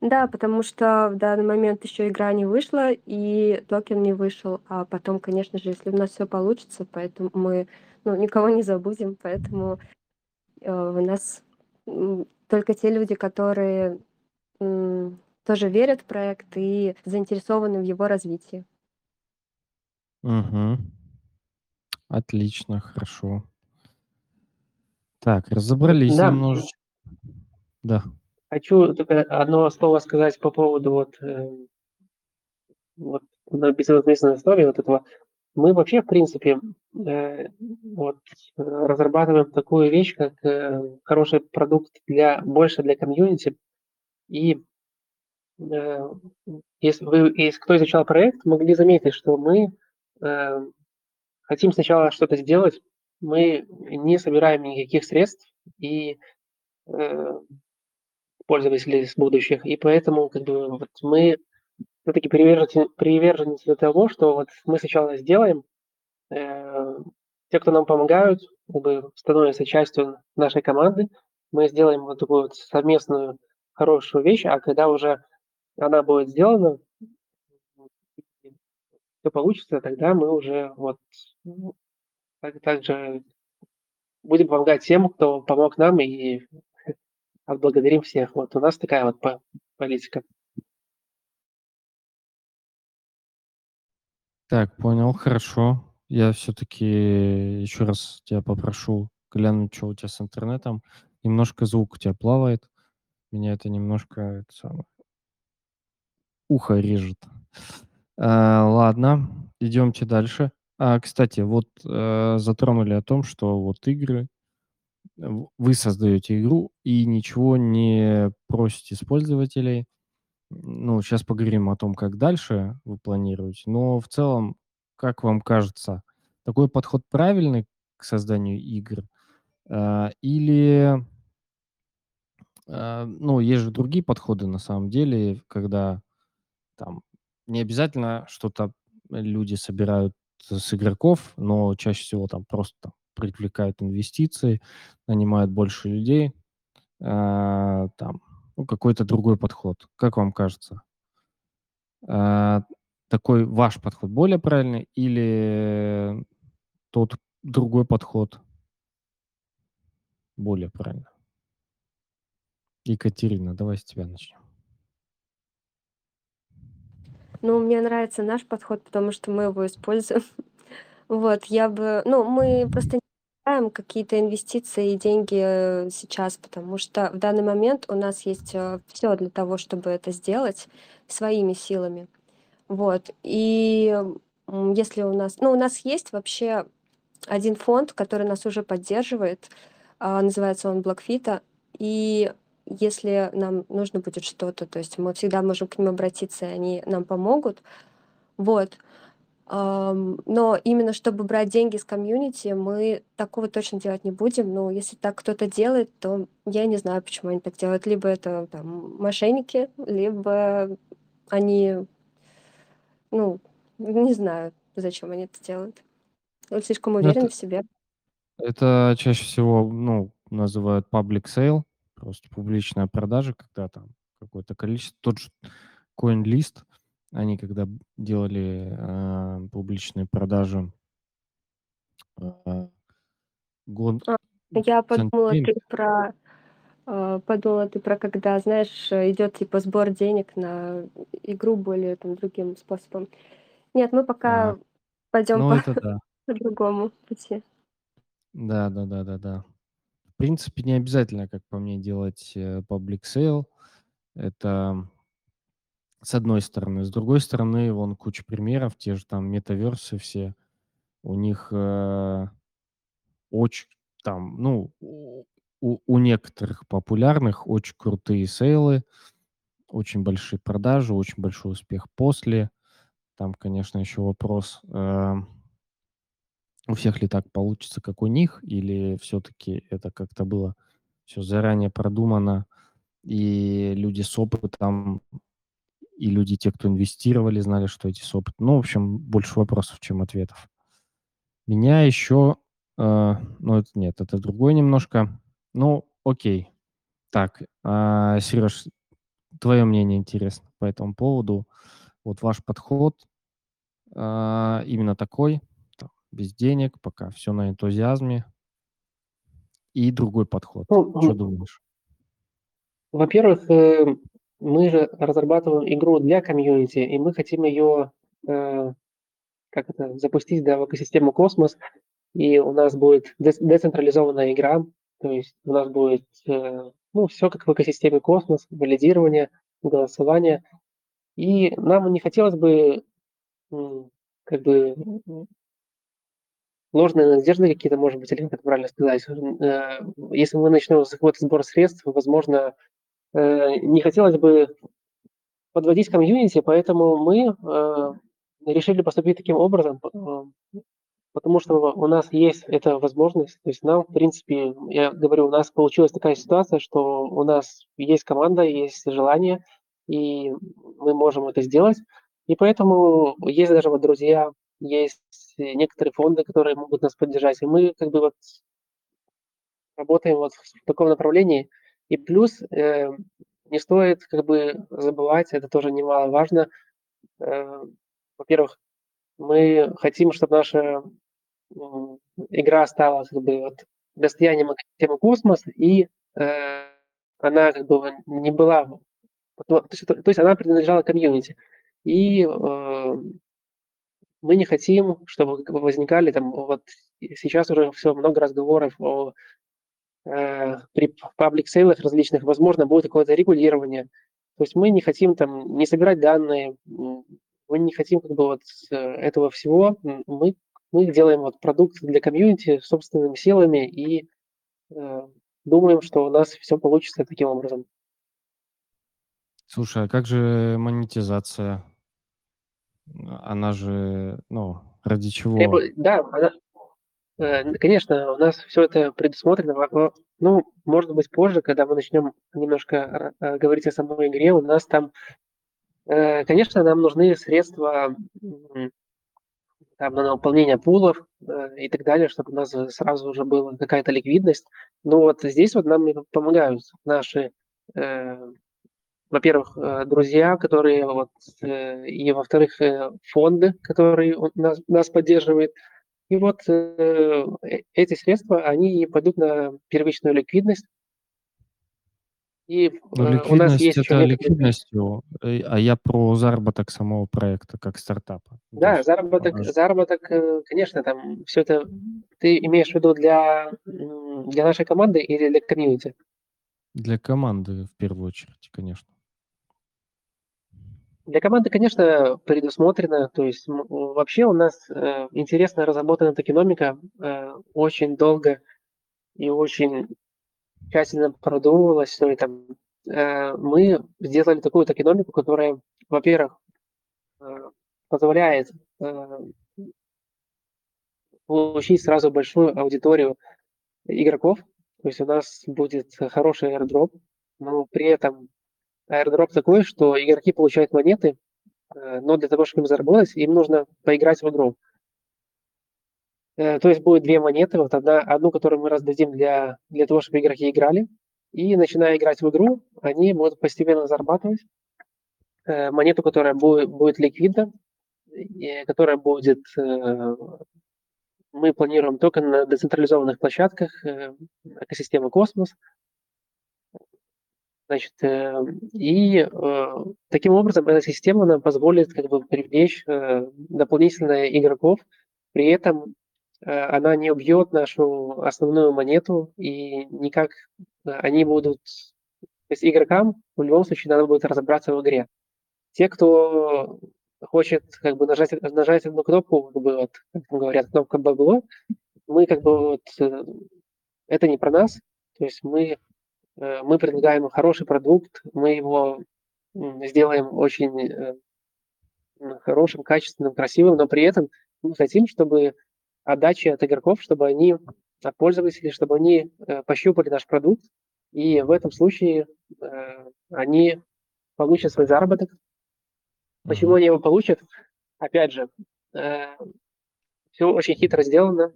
Да, потому что в данный момент еще игра не вышла, и токен не вышел. А потом, конечно же, если у нас все получится, поэтому мы, ну, никого не забудем, поэтому, э, у нас, только те люди, которые, м, тоже верят в проект и заинтересованы в его развитии. Мгм. Отлично, хорошо. Так, разобрались Да, немножечко. Да. хочу только одно слово сказать по поводу вот, э, вот на безвозмездной основе вот этого. Мы вообще, в принципе, э, вот, разрабатываем такую вещь, как э, хороший продукт для больше для комьюнити. И э, если вы, если кто изучал проект, могли заметить, что мы хотим сначала что-то сделать, мы не собираем никаких средств и пользователей с будущих, и поэтому как бы вот мы все-таки приверженцы, приверженцы того, что вот мы сначала сделаем, э, те, кто нам помогают, как бы становятся частью нашей команды, мы сделаем вот такую вот совместную хорошую вещь, а когда уже она будет сделана, все получится, тогда мы уже вот ну, так, также будем помогать тем, кто помог нам, и отблагодарим всех. Вот у нас такая вот политика. Так, понял, хорошо. Я всё-таки еще раз тебя попрошу глянуть, чё у тя с интернетом. Немножко звук у тя плавает. Меня это немножко, это самое ухо режет. А, ладно, идемте дальше. А, кстати, вот, э, затронули о том, что вот игры вы создаете игру и ничего не просите с пользователей. Ну, щас поговорим о том, как дальше вы планируете. Но в целом, как вам кажется, такой подход правильный к созданию игр? А, или а, ну, есть же другие подходы на самом деле, когда там не обязательно что-то люди собирают с игроков, но чаще всего там просто привлекают инвестиции, нанимают больше людей. А, там, какой-то другой подход. Как вам кажется? А, такой ваш подход более правильный или тот другой подход более правильный? Екатерина, давай с тебя начнем. Ну, мне нравится наш подход, потому что мы его используем. Вот, я бы ну, мы просто даем какие-то инвестиции и деньги, э, сейчас, потому что в данный момент у нас есть, э, всё для того, чтобы это сделать своими силами. Вот, и, если у нас ну, у нас есть вообще один фонд, который нас уже поддерживает, а, называется он Блокфита. И если нам нужно будет что-то, то есть мы всегда можем к ним обратиться, и они нам помогут. Вот. Но именно чтобы брать деньги с комьюнити, мы такого точно делать не будем. Но если так кто-то делает, то я не знаю, почему они так делают. Либо это там мошенники, либо они ну, не знаю, зачем они это делают. Вот слишком Ну, уверены это в себе. это чаще всего, ну, называют public sale, просто публичная продажа, когда там какое-то количество. Тот же CoinList, они когда делали, а, публичные продажи а, год А, я подумала, ты про, а, подумала ты про когда, знаешь, идёт типа сбор денег на игру более там другим способом. Нет, мы А, пока пойдём ну по это да. по другому пути. Да да да да да. В принципе, не обязательно, как по мне, делать, э, public sale. Это с одной стороны. С другой стороны, вон куча примеров, те же там метаверсы все. У них, э, очень там, ну, у у некоторых популярных очень крутые сейлы, очень большие продажи, очень большой успех после. Там, конечно, еще вопрос, э у всех ли так получится, как у них, или всё-таки это как-то было всё заранее продумано, и люди с опытом, и люди, те, кто инвестировали, знали, что эти с опытом. Ну, в общем, больше вопросов, чем ответов. Меня еще, э, ну, это нет, это другое немножко. Ну, окей. Так, а, Серёж, твоё мнение интересно по этому поводу. Вот ваш подход, а, именно такой, там, без денег, пока всё на энтузиазме. И другой подход. Ну, м думаешь? Во-первых, э, мы же разрабатываем игру для комьюнити, и мы хотим её, э, как это, запустить, да, в экосистему Космос. И у нас будет дец децентрализованная игра. То есть у нас будет, э, ну, всё как в экосистеме Космос: валидирование, голосование. И нам не хотелось бы, как бы, ложные надежды какие-то, может быть, или как правильно сказать. Э, если мы начнем какой-то сбор средств, возможно, не хотелось бы подводить комьюнити, поэтому мы, э, решили поступить таким образом, э, потому что у нас есть эта возможность. То есть нам, в принципе, я говорю, у нас получилась такая ситуация, что у нас есть команда, есть желание, и мы можем это сделать. И поэтому есть даже вот друзья, есть некоторые фонды, которые могут нас поддержать. И мы как бы вот работаем вот в таком направлении. И плюс, э, не стоит как бы забывать, это тоже немаловажно. Э, во-первых, мы хотим, чтоб наша, м, игра стала как бы вот достоянием экосистемы Космос, и, э, она как бы не была то то есть то есть она принадлежала комьюнити. И, э мы не хотим, чтобы возникали там вот сейчас уже все много разговоров о э, при паблик сейлах различных, возможно, будет какое-то регулирование. То есть мы не хотим там не собирать данные, мы не хотим как бы вот этого всего. Мы, мы делаем вот продукт для комьюнити собственными силами и э, думаем, что у нас все получится таким образом. Слушай, а как же монетизация? Она же, ну, ради чего? Требу... Да, она... Э, конечно, у нас все это предусмотрено. Ну, может быть, позже, когда мы начнем немножко э, говорить о самой игре, у нас там, э, конечно, нам нужны средства там, на наполнение пулов и так далее, чтобы у нас сразу уже была какая-то ликвидность. Но вот здесь вот нам помогают наши во-первых, э, друзья, которые вот, э, и во-вторых, э, фонды, которые нас, нас поддерживают. И вот эти средства, они пойдут на первичную ликвидность. И ну, ликвидность у нас есть это ликвидностью, а я про заработок самого проекта как стартапа. Да, заработок, аж... заработок, конечно, там все это ты имеешь в виду для, для нашей команды или для комьюнити? Для команды в первую очередь, конечно. Для команды, конечно, предусмотрено. То есть вообще у нас э, интересно разработана токеномика э, очень долго и очень тщательно продумывалась все это. Э, мы сделали такую токеномику, которая, во-первых, э, позволяет э, получить сразу большую аудиторию игроков. То есть у нас будет хороший airdrop, но при этом airdrop такой, что игроки получают монеты, э, но для того, чтобы им заработать, им нужно поиграть в игру. Э, то есть будет две монеты, вот одна, одну, которую мы раздадим для, для того, чтобы игроки играли, и начиная играть в игру, они будут постепенно зарабатывать э, монету, которая будет, будет ликвидна, которая будет, мы планируем только на децентрализованных площадках экосистемы Космос, Значит, э, и э, таким образом эта система нам позволит как бы привлечь э, дополнительно игроков, при этом она не убьет нашу основную монету, и никак они будут... То есть игрокам в любом случае надо будет разобраться в игре. Те, кто хочет как бы нажать, нажать одну кнопку, как бы вот, как говорят, кнопка бабло, мы как бы вот... Это не про нас, то есть мы Э, мы предлагаем хороший продукт, мы его сделаем очень э, хорошим, качественным, красивым, но при этом мы хотим, чтобы отдача от игроков, чтобы они, от пользователей, чтобы они э, пощупали наш продукт, и в этом случае они получат свой заработок. Почему они его получат? Опять же, все очень хитро сделано.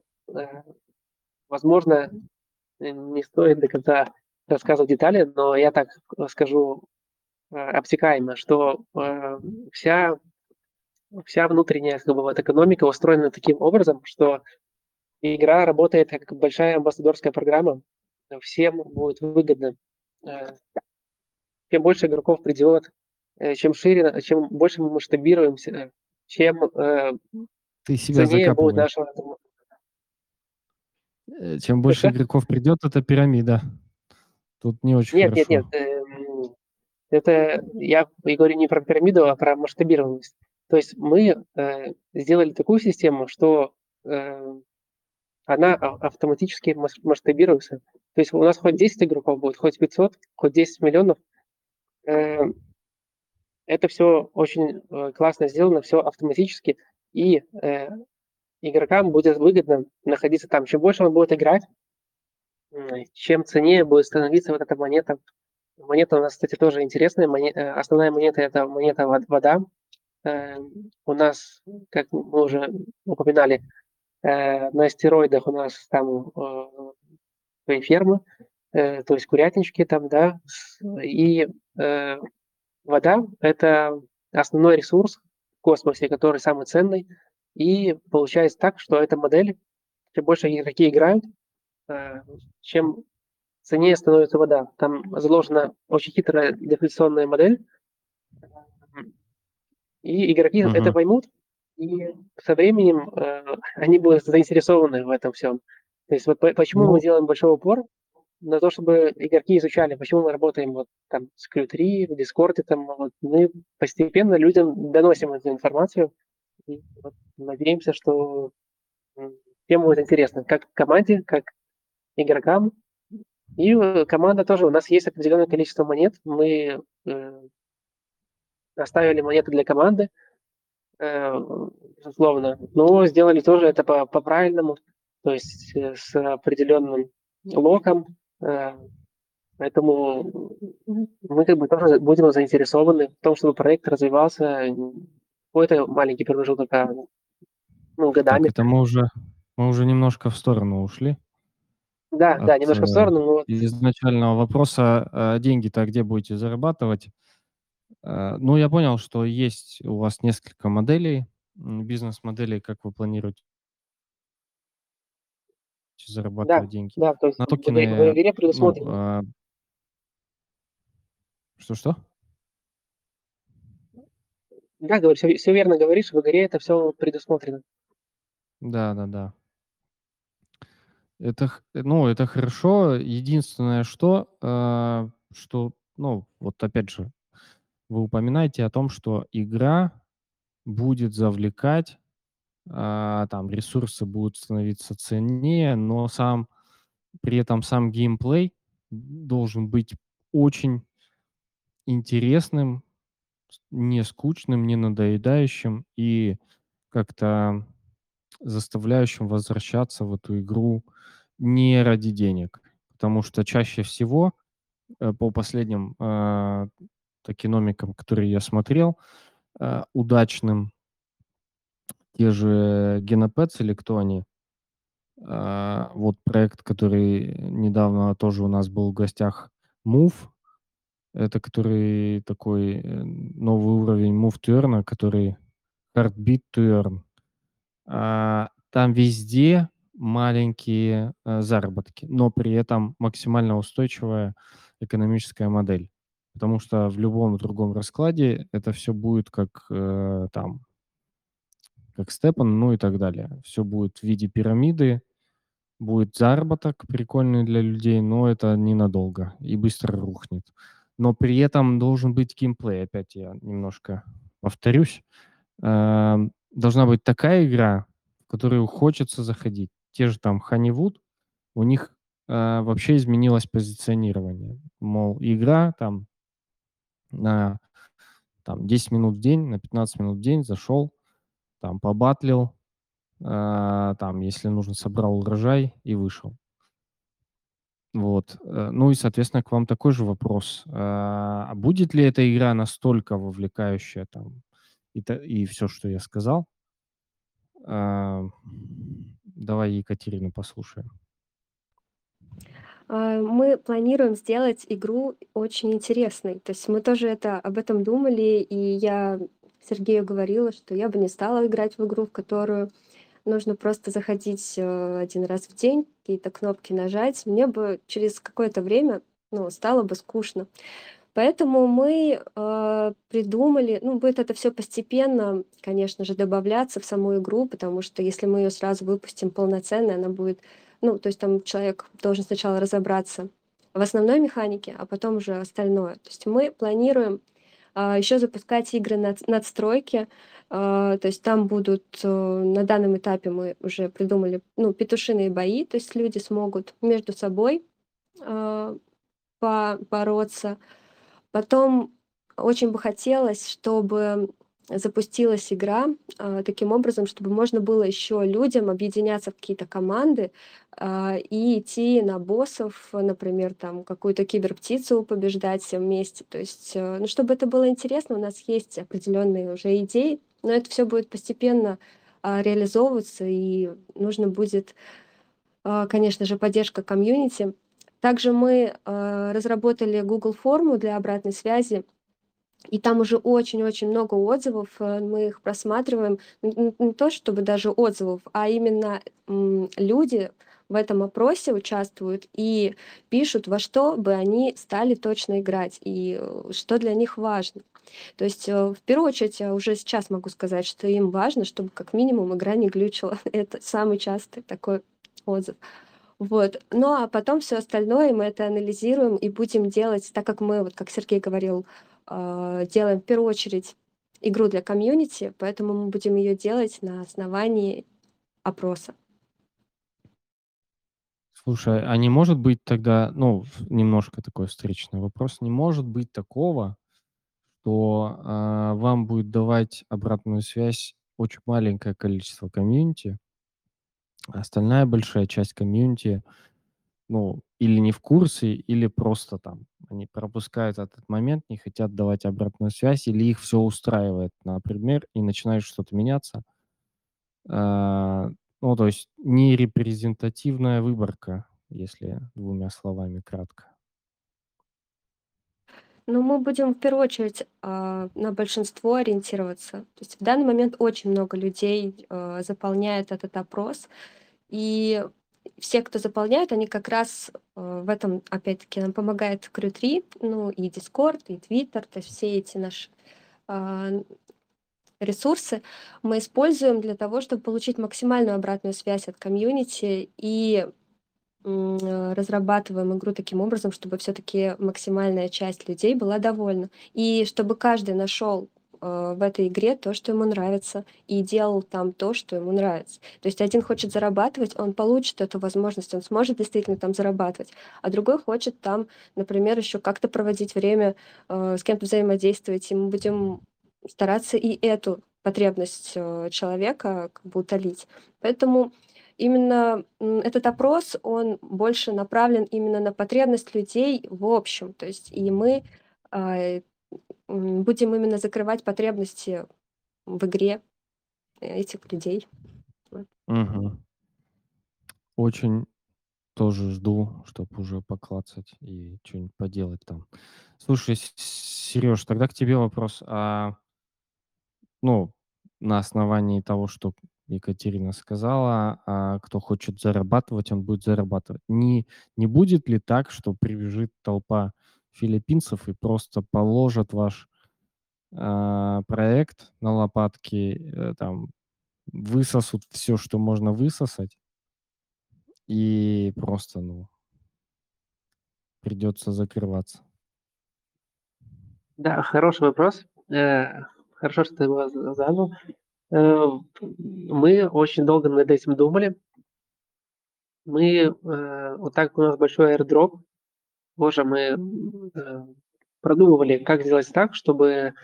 Возможно, не стоит до конца рассказывать детали, но я так скажу э, обтекаемо, что э, вся, вся внутренняя как бы, вот, экономика устроена таким образом, что игра работает как большая амбассадорская программа, всем будет выгодно. Э, чем больше игроков придет, чем шире, чем больше мы масштабируемся, чем Ты себя ценнее будет нашего... Чем больше игроков придет, это пирамида. Тут не очень нет, хорошо. Нет, нет, эм, это я говорю не про пирамиду, а про масштабированность. То есть мы э, сделали такую систему, что э, она автоматически масштабируется. То есть у нас хоть 10 игроков будет, хоть 500, хоть 10 миллионов. Э, это все очень классно сделано, все автоматически, и э, игрокам будет выгодно находиться там. Чем больше он будет играть, чем ценнее будет становиться вот эта монета. Монета у нас, кстати, тоже интересная. Монета, э, основная монета – это монета вода. Э, у нас, как мы уже упоминали, э, на астероидах у нас там свои фермы, то есть курятнички там, да, и вода – это основной ресурс в космосе, который самый ценный, и получается так, что эта модель, чем больше игроки играют, Э, чем ценнее становится вода. Там заложена очень хитрая дефляционная модель, и игроки uh-huh. это поймут, И со временем, э, они будут заинтересованы в этом всём. То есть вот по почему мы Ну делаем большой упор на то, чтобы игроки изучали, почему мы работаем вот там с Crew3, в "Дискорде" там. Вот мы постепенно людям доносим эту информацию и вот надеемся, что, всем будет интересно, как команде, как игрокам. И, э, команда тоже. У нас есть определенное количество монет. Мы, э оставили монеты для команды, э, безусловно, но сделали тоже это по по-правильному, то есть, э, с определенным локом. Э, поэтому, мы как бы тоже будем заинтересованы в том, чтобы проект развивался, какой-то маленький промежуток, а, ну, Так, годами. это мы уже мы уже немножко в сторону ушли Да, от, да, немножко в э, сторону, но изначального вопроса. А деньги-то где будете зарабатывать? Э, ну, я понял, что есть у вас несколько моделей, бизнес-моделей, как вы планируете Да, зарабатывать деньги. да, то есть На в игре в токены, игре ну, предусмотрено. а Что-что? Да, говорю, всё всё верно говоришь, в игре это всё предусмотрено. Да-да-да. Это х ну, это хорошо. Единственное, что, а, что, ну, вот опять же, вы упоминаете о том, что игра будет завлекать, а, там ресурсы будут становиться ценнее, но сам при этом сам геймплей должен быть очень интересным, не скучным, не надоедающим и как-то заставляющим возвращаться в эту игру не ради денег. Потому что чаще всего, э, по последним, а, токеномикам, которые я смотрел, а, удачным те же Genopets или кто они, а, вот проект, который недавно тоже у нас был в гостях, Move. Это который такой, э, новый уровень Move to Earn, который Heartbeat to Earn. А, там везде маленькие, э, заработки, но при этом максимально устойчивая экономическая модель. Потому что в любом другом раскладе это всё будет как, э, там как Stepen, ну и так далее. Всё будет в виде пирамиды, будет заработок прикольный для людей, но это ненадолго и быстро рухнет. Но при этом должен быть геймплей. Опять я немножко повторюсь. Должна быть такая игра, в которую хочется заходить. Те же там Honeywood, у них, а, вообще изменилось позиционирование. Мол, игра там на там 10 минут в день, на 15 минут в день зашел, там побатлил, а, там, если нужно, собрал урожай и вышел. Вот, э, ну и, соответственно, к вам такой же вопрос. А будет ли эта игра настолько вовлекающая там и и всё, что я сказал? А, давай Екатерину послушаем. А, мы планируем сделать игру очень интересной. То есть мы тоже это об этом думали, и я Сергею говорила, что я бы не стала играть в игру, в которую нужно просто заходить, э, 1 раз в день, какие-то кнопки нажать. Мне бы через какое-то время, ну, стало бы скучно. Поэтому мы, а, придумали ну, будет это всё постепенно, конечно же, добавляться в саму игру, потому что если мы её сразу выпустим полноценной, она будет ну, то есть там человек должен сначала разобраться в основной механике, а потом уже остальное. То есть мы планируем, а, ещё запускать игры надс надстройки. А, то есть там будут, э, на данном этапе мы уже придумали, ну, петушиные бои, то есть люди смогут между собой, а, по бороться. Потом очень бы хотелось, чтобы запустилась игра, а, таким образом, чтобы можно было ещё людям объединяться в какие-то команды, а, и идти на боссов, например, там какую-то киберптицу побеждать все вместе. То есть, э, ну, чтобы это было интересно, у нас есть определённые уже идеи, но это всё будет постепенно, а, реализовываться, и нужно будет, а, конечно же, поддержка комьюнити. Также мы, а, разработали Google форму для обратной связи, и там уже очень-очень много отзывов. Э, мы их просматриваем. Не то чтобы даже отзывов, а именно, люди в этом опросе участвуют и пишут, во что бы они стали точно играть и, э, что для них важно. То есть, э, в первую очередь, я уже сейчас могу сказать, что им важно, чтобы как минимум игра не глючила. Это самый частый такой отзыв. Вот. Ну, а потом все остальное мы это анализируем и будем делать, так как мы, вот как Сергей говорил, а, делаем в первую очередь игру для комьюнити, поэтому мы будем ее делать на основании опроса. Слушай, а не может быть тогда, ну, немножко такой встречный вопрос, не может быть такого, что а, вам будет давать обратную связь очень маленькое количество комьюнити, Остальная большая часть комьюнити, ну, или не в курсе, или просто там они пропускают этот момент, не хотят давать обратную связь, или их все устраивает, например, и начинает что-то меняться. А, ну, то есть не репрезентативная выборка, если двумя словами кратко. Ну, мы будем в первую очередь а, на большинство ориентироваться. То есть в данный момент очень много людей а, заполняет этот опрос, и все, кто заполняют, они как раз а, в этом, опять-таки, нам помогает Crew3, ну и Discord, и Twitter, то есть все эти наши а, ресурсы мы используем для того, чтобы получить максимальную обратную связь от комьюнити и Э, разрабатываем игру таким образом, чтобы все таки максимальная часть людей была довольна. И чтобы каждый нашел э, в этой игре то, что ему нравится, и делал там то, что ему нравится. То есть один хочет зарабатывать, он получит эту возможность, он сможет действительно там зарабатывать, а другой хочет там, например, еще как-то проводить время, э, с кем-то взаимодействовать, и мы будем стараться и эту потребность, человека как бы утолить. Поэтому именно этот опрос, он больше направлен именно на потребность людей в общем. То есть и мы а, будем именно закрывать потребности в игре этих людей. Угу. Очень тоже жду, чтобы уже поклацать и что-нибудь поделать там. Слушай, Сереж, тогда к тебе вопрос. А, ну, на основании того, что Екатерина сказала, а кто хочет зарабатывать, он будет зарабатывать. Не, не будет ли так, что прибежит толпа филиппинцев и просто положат ваш э, проект на лопатки, э, там, высосут все, что можно высосать, и просто, ну, придется закрываться? Да, хороший вопрос. Э, хорошо, что ты его задал. Э, мы очень долго над этим думали. Мы, э, вот так у нас большой airdrop, боже, мы э, продумывали, как сделать так, чтобы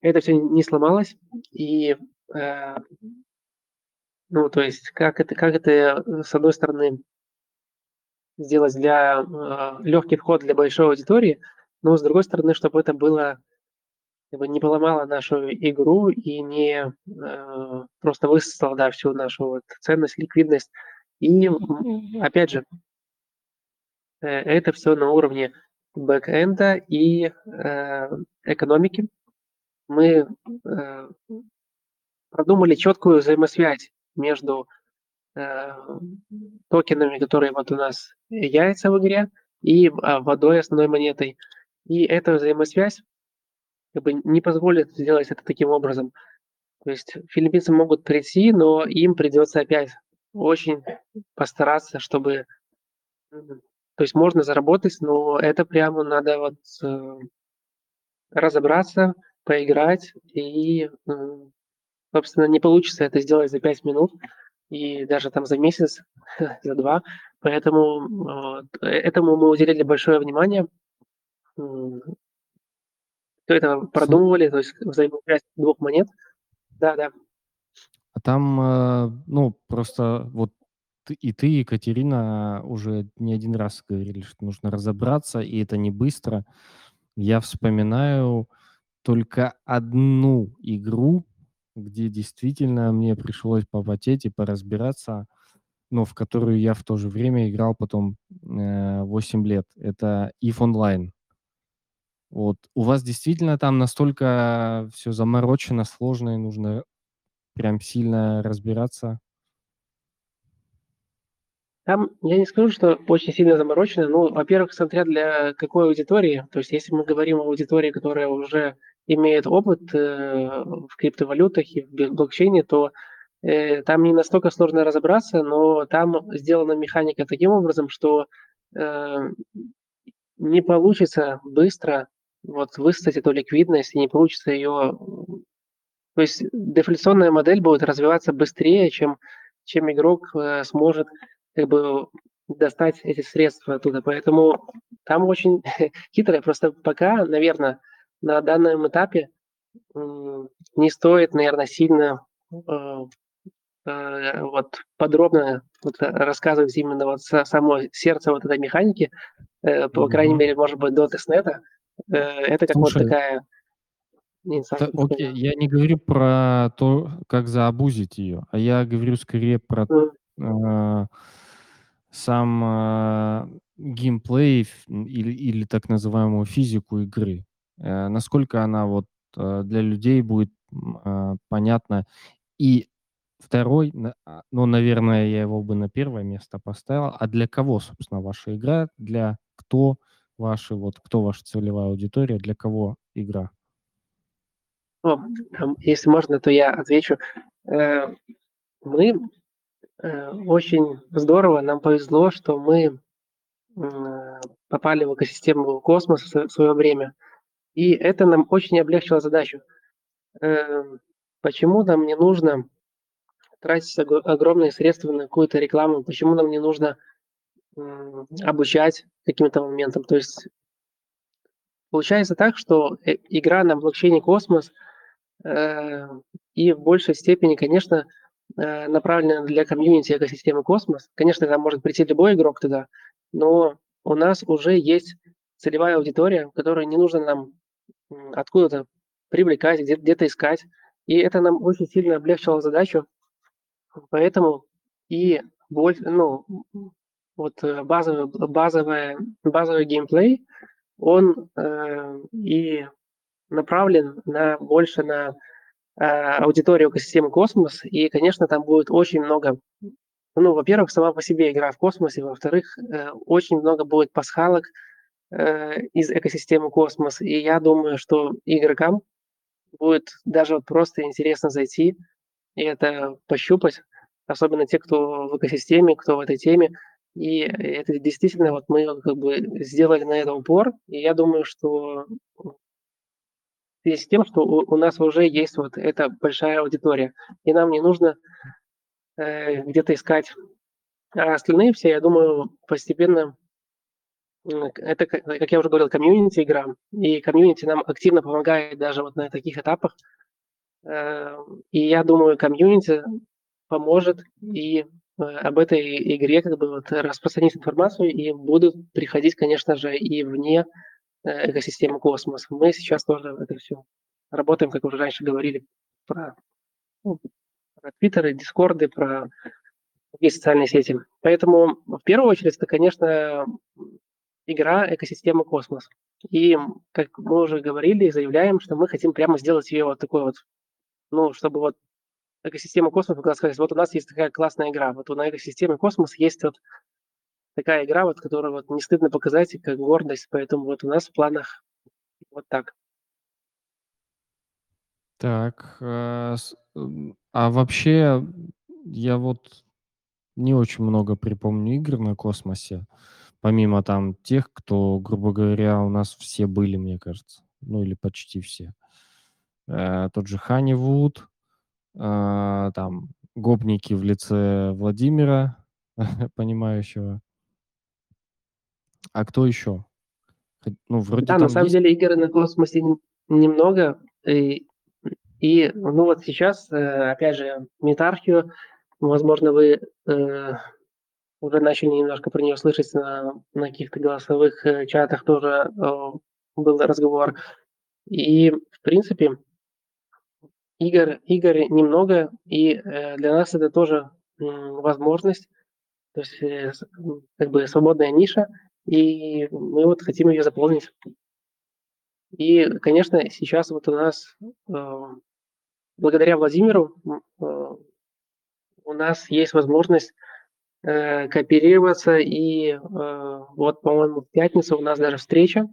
это все не сломалось. И, ну, то есть, как это, как это, с одной стороны, сделать для легкий вход для большой аудитории, но с другой стороны, чтобы это было не поломала нашу игру и не э, просто высосала да, всю нашу вот ценность, ликвидность. И опять же, э, это все на уровне бэкэнда и э, экономики. Мы э, продумали четкую взаимосвязь между э, токенами, которые вот у нас яйца в игре, и э, водой основной монетой. И эта взаимосвязь как бы не позволит сделать это таким образом. То есть филиппинцы могут прийти, но им придется опять очень постараться, чтобы... То есть можно заработать, но это прямо надо вот э, разобраться, поиграть, и, собственно, не получится это сделать за 5 минут, и даже там за месяц, за два. Поэтому э, этому мы уделили большое внимание все это продумывали, то есть взаимосвязь двух монет. Да, да. А там, э, ну, просто вот ты, и ты, Екатерина, уже не один раз говорили, что нужно разобраться, и это не быстро. Я вспоминаю только одну игру, где действительно мне пришлось попотеть и поразбираться, но в которую я в то же время играл потом э, 8 лет. Это EVE Online. Вот. У вас действительно там настолько все заморочено, сложно, и нужно прям сильно разбираться? Там, я не скажу, что очень сильно заморочено. Ну, во-первых, смотря для какой аудитории. То есть, если мы говорим о аудитории, которая уже имеет опыт э, в криптовалютах и в блокчейне, то э, там не настолько сложно разобраться, но там сделана механика таким образом, что э, не получится быстро вот выставить эту ликвидность, и не получится ее... То есть дефляционная модель будет развиваться быстрее, чем, чем игрок э, сможет как бы достать эти средства оттуда. Поэтому там очень хитрое. Просто пока, наверное, на данном этапе не стоит, наверное, сильно э, э, вот подробно вот рассказывать именно вот само сердце вот этой механики, э, по крайней мере, может быть, до тестнета. Э, это как Слушай, вот такая да, окей, я не говорю про то, как заобузить ее, а я говорю скорее про mm. э, сам э, геймплей или, или так называемую физику игры. Э, насколько она вот э, для людей будет э, понятна. И второй, ну, наверное, я его бы на первое место поставил. А для кого, собственно, ваша игра? Для кто ваши, вот кто ваша целевая аудитория? Для кого игра? О, если можно, то я отвечу. Э, мы Э, очень здорово, нам повезло, что мы попали в экосистему космоса в свое время. И это нам очень облегчило задачу. Эм, почему нам не нужно тратить огромные средства на какую-то рекламу? Почему нам не нужно обучать каким-то моментам? То есть получается так, что э, игра на блокчейне Космос э, и в большей степени, конечно, Э, направлена для комьюнити экосистемы Космос. Конечно, там может прийти любой игрок туда, но у нас уже есть целевая аудитория, которую не нужно нам откуда-то привлекать, где-то искать. И это нам очень сильно облегчило задачу. Поэтому и ну, вот э, базовый, базовый, базовый геймплей, он э, и направлен на больше на Э, аудиторию экосистемы Космос, и, конечно, там будет очень много ну, во-первых, сама по себе игра в космосе, во-вторых, э, очень много будет пасхалок э, из экосистемы Космос, и я думаю, что игрокам будет даже вот просто интересно зайти и это пощупать, особенно те, кто в экосистеме, кто в этой теме, и это действительно вот мы как бы сделали на это упор, и я думаю, что связи с тем, что у, у нас уже есть вот эта большая аудитория, и нам не нужно э, где-то искать. А остальные все, я думаю, постепенно это, как я уже говорил, комьюнити игра, и комьюнити нам активно помогает даже вот на таких этапах. Э, и я думаю, комьюнити поможет и об этой игре как бы вот распространить информацию, и будут приходить, конечно же, и вне Э, экосистемы космос. Мы сейчас тоже это все работаем, как уже раньше говорили, про, ну, про Твиттеры, Дискорды, про другие социальные сети. Поэтому в первую очередь это, конечно, игра экосистемы космос. И, как мы уже говорили, заявляем, что мы хотим прямо сделать ее вот такой вот, ну, чтобы вот экосистема космос могла сказать, вот у нас есть такая классная игра, вот на экосистеме космос есть вот такая игра, вот, которую вот не стыдно показать, как гордость, поэтому вот у нас в планах вот так. Так, а, а вообще я вот не очень много припомню игр на космосе, помимо там тех, кто, грубо говоря, у нас все были, мне кажется, ну или почти все. Э, тот же Ханивуд, э, там гопники в лице Владимира, понимающего. А кто еще? Ну, вроде да, на самом есть... деле игр на космосе немного. И, и ну вот сейчас, э, опять же, метархию, возможно, вы э, уже начали немножко про нее слышать на, на каких-то голосовых э, чатах тоже э, был разговор. И, в принципе, игр, игр немного, и э, для нас это тоже возможность, то есть э, как бы свободная ниша, и мы вот хотим ее заполнить. И, конечно, сейчас вот у нас, э, благодаря Владимиру, у нас есть возможность кооперироваться. И вот, по-моему, в пятницу у нас даже встреча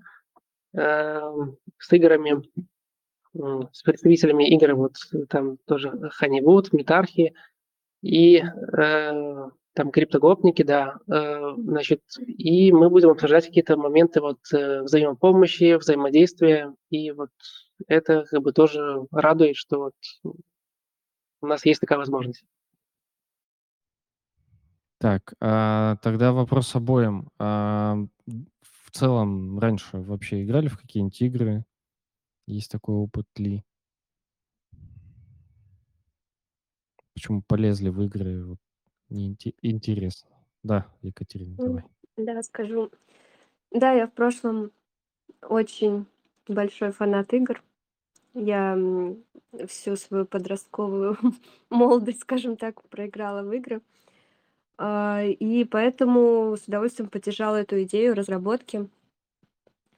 с играми, с представителями игр, вот там тоже Honeywood, Метархи и э, там криптогопники, да, э, значит, и мы будем обсуждать какие-то моменты вот э, взаимопомощи, взаимодействия, и вот это как бы тоже радует, что вот у нас есть такая возможность. Так, а, тогда вопрос обоим. А, в целом, раньше вообще играли в какие-нибудь игры? Есть такой опыт ли? Почему полезли в игры? Вот, не интересно. Да, Екатерина, давай. Да, скажу. Да, я в прошлом очень большой фанат игр. Я всю свою подростковую молодость, скажем так, проиграла в игры. А, и поэтому с удовольствием поддержала эту идею разработки.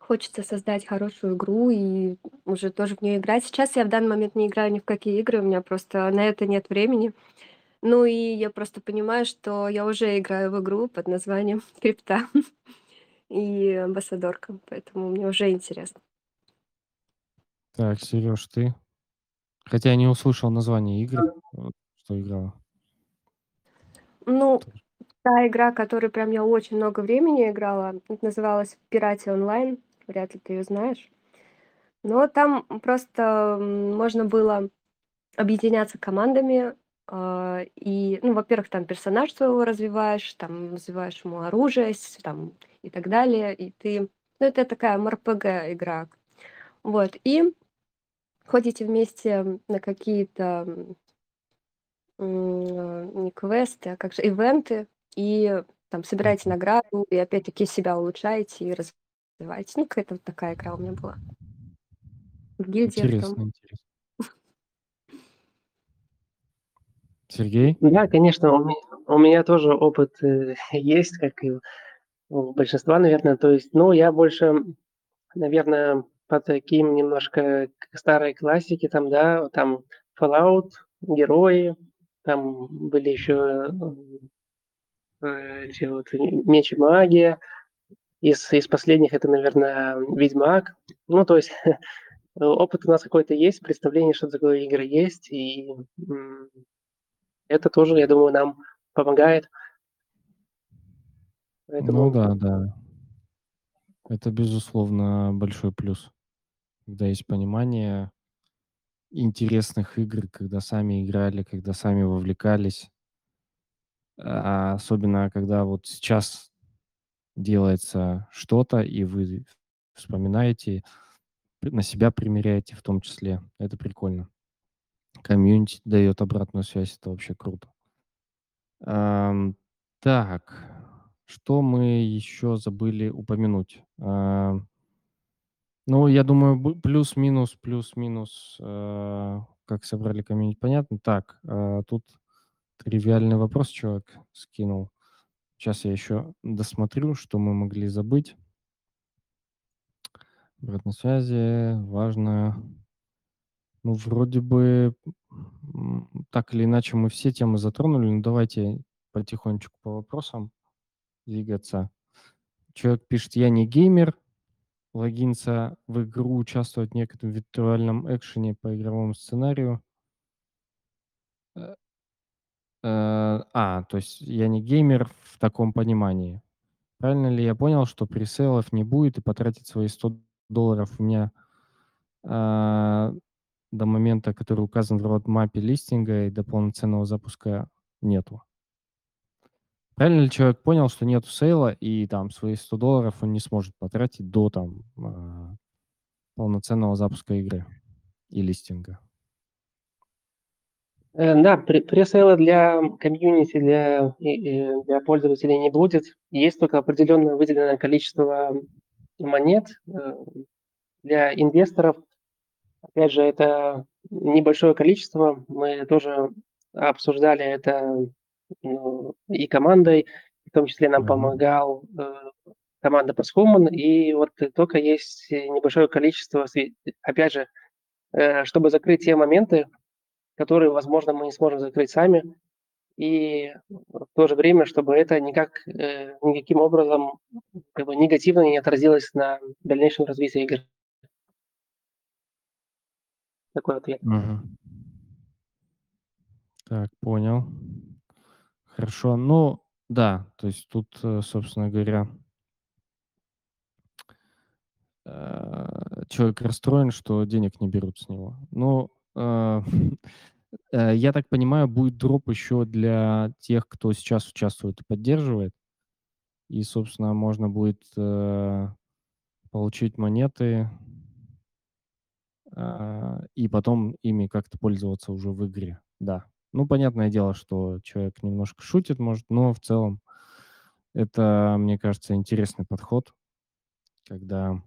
Хочется создать хорошую игру и уже тоже в нее играть. Сейчас я в данный момент не играю ни в какие игры, у меня просто на это нет времени. Ну и я просто понимаю, что я уже играю в игру под названием Крипта и Амбассадорка, поэтому мне уже интересно. Так, Сереж, ты? Хотя я не услышал название игры, что играла. Ну, та игра, которую прям я очень много времени играла, называлась Пирате онлайн. Вряд ли ты ее знаешь. Но там просто можно было объединяться командами, э, и, ну, во-первых, там персонаж своего развиваешь, там развиваешь ему оружие, там, и так далее, и ты... Ну, это такая МРПГ игра. Вот, и ходите вместе на какие-то не квесты, а как же ивенты, и там собираете награду, и опять-таки себя улучшаете и развиваете. Ну, какая-то вот такая игра у меня была. В гильдиях Интересно, интересно. Сергей? Да, конечно, у меня, у меня тоже опыт э, есть, как и у большинства, наверное. То есть, ну, я больше, наверное, по таким немножко старой классике, там, да, там Fallout, герои, там были еще э, вот меч и магия. Из, из последних это, наверное, Ведьмак. Ну, то есть опыт у нас какой-то есть, представление, что такое игры есть, и это тоже, я думаю, нам помогает. Поэтому... Ну да, да. Это, безусловно, большой плюс, когда есть понимание, интересных игр, когда сами играли, когда сами вовлекались. А особенно, когда вот сейчас делается что-то, и вы вспоминаете, на себя примеряете в том числе. Это прикольно. Комьюнити дает обратную связь, это вообще круто. Ам, так, что мы еще забыли упомянуть? Ам, ну, я думаю, плюс-минус, плюс-минус, э, как собрали комьюнити, понятно. Так, э, тут тривиальный вопрос человек скинул. Сейчас я еще досмотрю, что мы могли забыть. Обратной связи, важно. Ну, вроде бы, так или иначе, мы все темы затронули, но давайте потихонечку по вопросам двигаться. Человек пишет, я не геймер, логинца в игру, участвовать в некотором виртуальном экшене по игровому сценарию. Э, э, а, то есть я не геймер в таком понимании. Правильно ли я понял, что пресейлов не будет и потратить свои 100 долларов у меня а, до момента, который указан в родмапе листинга и до полноценного запуска нету? Правильно ли человек понял, что нету сейла, и там свои 100 долларов он не сможет потратить до там а, полноценного запуска игры и листинга? Э, да, пресейла для комьюнити, для, для пользователей не будет. Есть только определенное выделенное количество монет э, для инвесторов. Опять же, это небольшое количество. Мы тоже обсуждали это ну, и командой, в том числе нам помогал э, команда Пасхуман, и вот только есть небольшое количество, опять же, э, чтобы закрыть те моменты, которые, возможно, мы не сможем закрыть сами, и в то же время, чтобы это никак, э, никаким образом как бы негативно не отразилось на дальнейшем развитии игры. Такой ответ. Мгм. Так, понял. Хорошо. Ну да, то есть тут, э, собственно говоря э, человек расстроен, что денег не берут с него. Ну, э, э, я так понимаю, будет дроп еще для тех, кто сейчас участвует и поддерживает. И, собственно, можно будет, э, получить монеты и потом ими как-то пользоваться уже в игре. Да. Ну, понятное дело, что человек немножко шутит, может, но в целом это, мне кажется, интересный подход, когда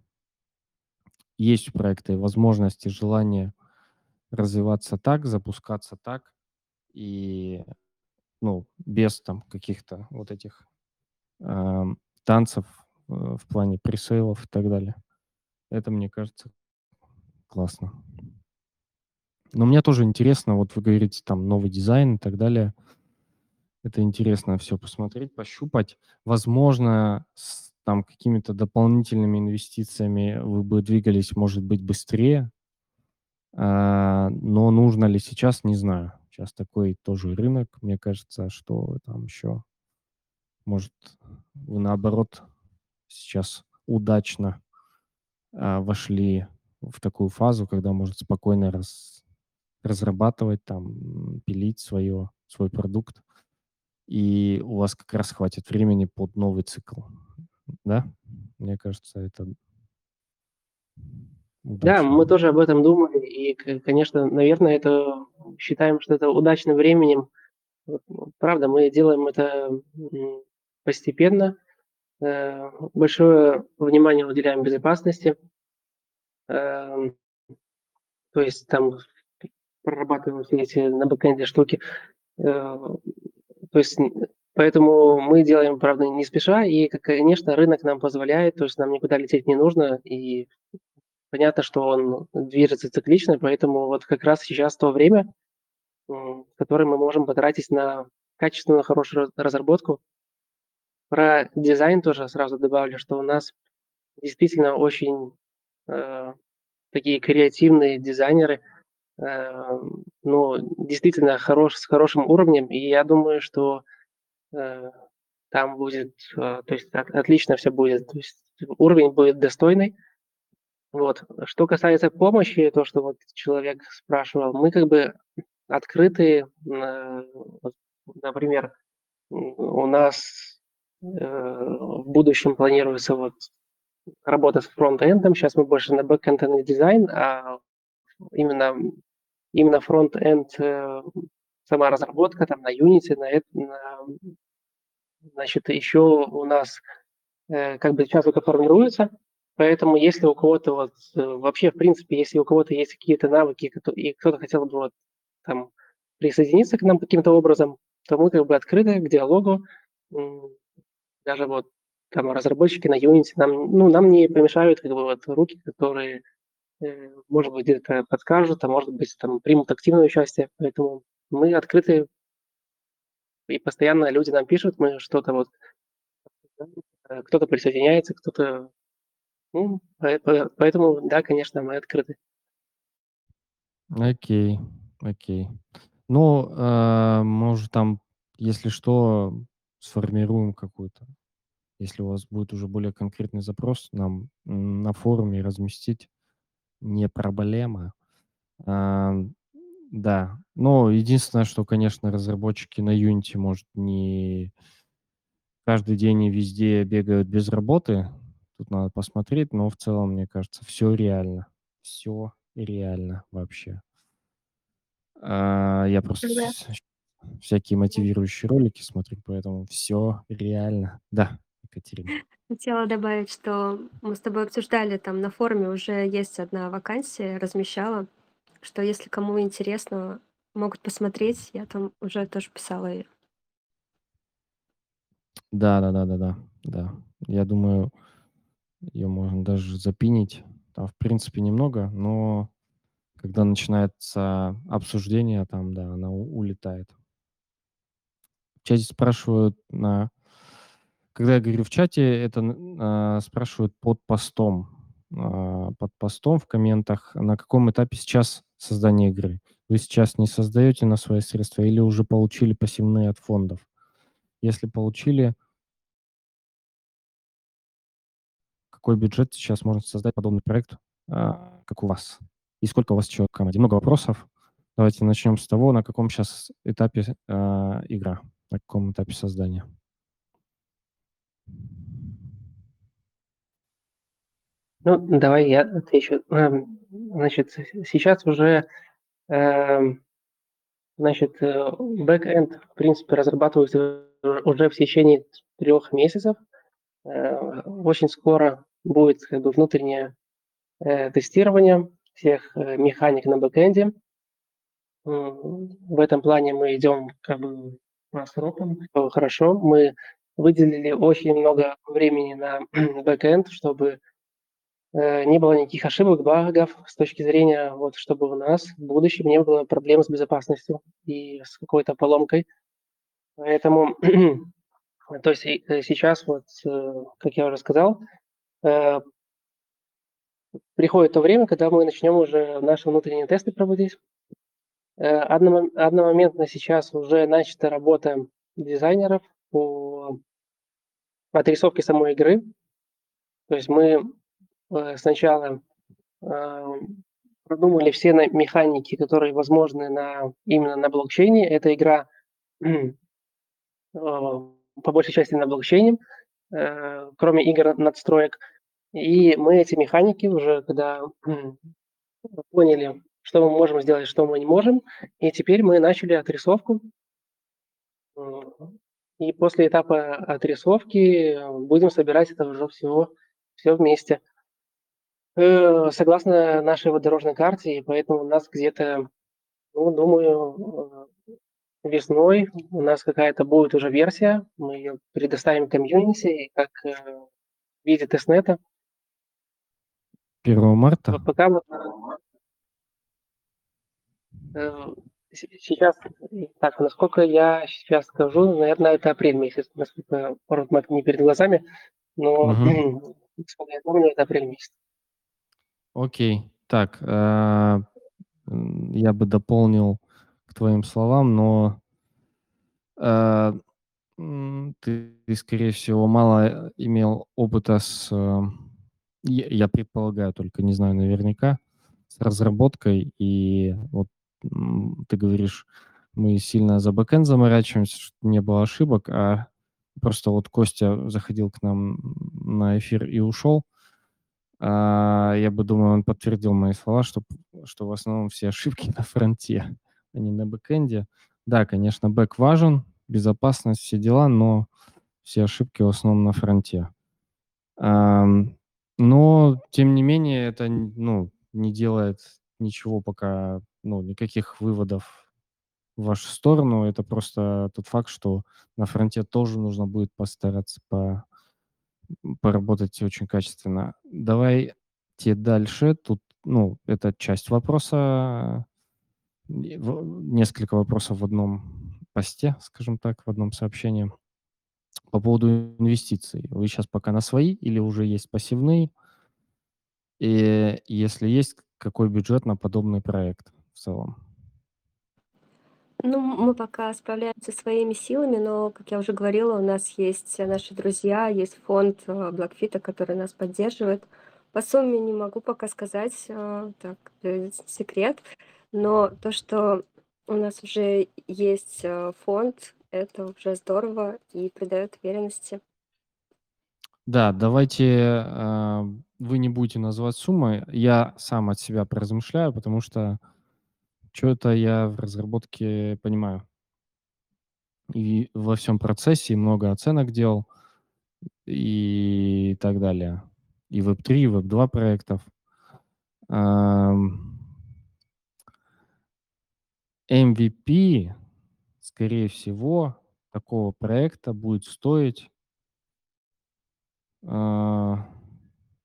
есть у проекта возможности, желание развиваться так, запускаться так, и, ну, без там каких-то вот этих, ам, танцев, э, в плане пресейлов и так далее. Это, мне кажется, классно. Но мне тоже интересно, вот вы говорите, там новый дизайн и так далее. Это интересно все посмотреть, пощупать. Возможно, с там какими-то дополнительными инвестициями вы бы двигались, может быть, быстрее. А, но нужно ли сейчас, не знаю. Сейчас такой тоже рынок, мне кажется, что там еще, может, вы наоборот сейчас удачно, а, вошли в такую фазу, когда может спокойно раз разрабатывать, там, пилить свое свой продукт, и у вас как раз хватит времени под новый цикл. Да? Мне кажется, это Да, мы тоже об этом думали, и, конечно, наверное, это считаем, что это удачным временем. Ну, правда, мы делаем это, постепенно. Э, большое внимание уделяем безопасности. Эм, то есть там прорабатываем все эти на бэкэнде штуки. Э, то есть, поэтому мы делаем, правда, не спеша, и, конечно, рынок нам позволяет, то есть нам никуда лететь не нужно, и понятно, что он движется циклично, поэтому вот как раз сейчас то время, которое мы можем потратить на качественную, хорошую разработку. Про дизайн тоже сразу добавлю, что у нас действительно очень, э, такие креативные дизайнеры, э, ну, действительно хорош с хорошим уровнем, и я думаю, что, э, там будет, э, то есть от отлично все будет, то есть уровень будет достойный. Вот. Что касается помощи, то, что вот человек спрашивал, мы как бы открыты, вот, например, у нас, э, в будущем планируется вот работа с фронтендом. Сейчас мы больше на бэкэнд и дизайн, а именно именно фронтенд, э, сама разработка там на Unity, на на значит, еще у нас, э, как бы сейчас это формируется. Поэтому если у кого-то вот, э, вообще, в принципе, если у кого-то есть какие-то навыки, и кто-то хотел бы вот там присоединиться к нам каким-то образом, то мы как бы открыты к диалогу. Даже вот там разработчики на Unity нам, ну, нам не помешают как бы вот руки, которые, э, может быть, где-то подскажут, а может быть, там примут активное участие. Поэтому мы открыты. И постоянно люди нам пишут, мы что-то вот э, кто-то присоединяется, кто-то ну, по по поэтому, да, конечно, мы открыты. Окей, окей. Ну, э, может, там, если что, сформируем какую-то если у вас будет уже более конкретный запрос, нам, на форуме разместить не проблема. Ам, да, но единственное, что, конечно, разработчики на Unity, может, не каждый день и везде бегают без работы. Тут надо посмотреть, но в целом, мне кажется, все реально. все реально вообще. А, я просто Да. всякие мотивирующие ролики смотрю, поэтому все реально. Да, Екатерина. Хотела добавить, что мы с тобой обсуждали, там на форуме уже есть одна вакансия, размещала, что если кому интересно, могут посмотреть. Я там уже тоже писала её. Да, да-да-да-да, да. Я думаю, ее можно даже запинить. Там, в принципе, немного, но когда начинается обсуждение, там, да, она улетает. В чате спрашивают на когда я говорю в чате, это н спрашивают под постом. А, под постом в комментах, на каком этапе сейчас создание игры. Вы сейчас не создаете на свои средства или уже получили пассивные от фондов? Если получили какой бюджет сейчас можно создать подобный проект, а, как у вас? И сколько у вас человек в команде? Много вопросов. Давайте начнем с того, на каком сейчас этапе, а, игра, на каком этапе создания. Ну, давай я отвечу. Эм, значит, сейчас уже, эм, значит, э, бэкэнд, в принципе, разрабатывается уже в течение трех месяцев. Э, очень скоро будет как бы внутреннее э, тестирование всех механик на бэкэнде. В этом плане мы идем как бы по хорошо. Мы выделили очень много времени на бэкэнд, чтобы Э, не было никаких ошибок, багов с точки зрения, вот, чтобы у нас в будущем не было проблем с безопасностью и с какой-то поломкой. Поэтому, то есть э, сейчас, вот, э, как я уже сказал, приходит то время, когда мы начнем уже наши внутренние тесты проводить. Одномоментно сейчас уже начата работа дизайнеров по отрисовке самой игры. То есть мы Э, сначала э, продумали все механики, которые возможны на, именно на блокчейне. Эта игра э, по большей части на блокчейне, кроме игр надстроек. И мы эти механики уже, когда поняли, что мы можем сделать, что мы не можем, и теперь мы начали отрисовку. И после этапа отрисовки будем собирать это уже всего все вместе. Э, согласно нашей дорожной карте, и поэтому у нас где-то, ну, думаю, э, весной у нас какая-то будет уже версия, мы ее предоставим комьюнити как э, в виде тестнета. 1 марта? Пока вот сейчас, так, насколько я сейчас скажу, наверное, это апрель месяц, насколько Roadmap не перед глазами, но, угу. насколько я помню, это апрель месяц. Окей. Так, э, я бы дополнил к твоим словам, но э, ты, скорее всего, мало имел опыта с, я предполагаю, только не знаю наверняка, с разработкой. И вот ты говоришь, мы сильно за бэкэнд заморачиваемся, чтобы не было ошибок, а просто вот Костя заходил к нам на эфир и ушел. А, я бы думаю, он подтвердил мои слова, что, что в основном все ошибки на фронте, а не на бэкэнде. Да, конечно, бэк важен, безопасность, все дела, но все ошибки в основном на фронте. Но, тем не менее, это ну, не делает ничего пока, ну, никаких выводов в вашу сторону. Это просто тот факт, что на фронте тоже нужно будет постараться по поработать очень качественно. Давайте дальше. Тут, ну, это часть вопроса, несколько вопросов в одном посте, скажем так, в одном сообщении. По поводу инвестиций. Вы сейчас пока на свои или уже есть пассивные? И если есть, какой бюджет на подобный проект в целом? Ну, мы пока справляемся своими силами, но, как я уже говорила, у нас есть наши друзья, есть фонд э, Блэкфита, который нас поддерживает. По сумме не могу пока сказать, э, так, э, секрет, но то, что у нас уже есть фонд, это уже здорово и придает уверенности. Да, давайте вы не будете называть суммы. Я сам от себя поразмышляю, потому что что-то я в разработке понимаю. И во всем процессе много оценок делал и так далее. И Web3, и Web2 проектов. MVP, скорее всего, такого проекта будет стоить а,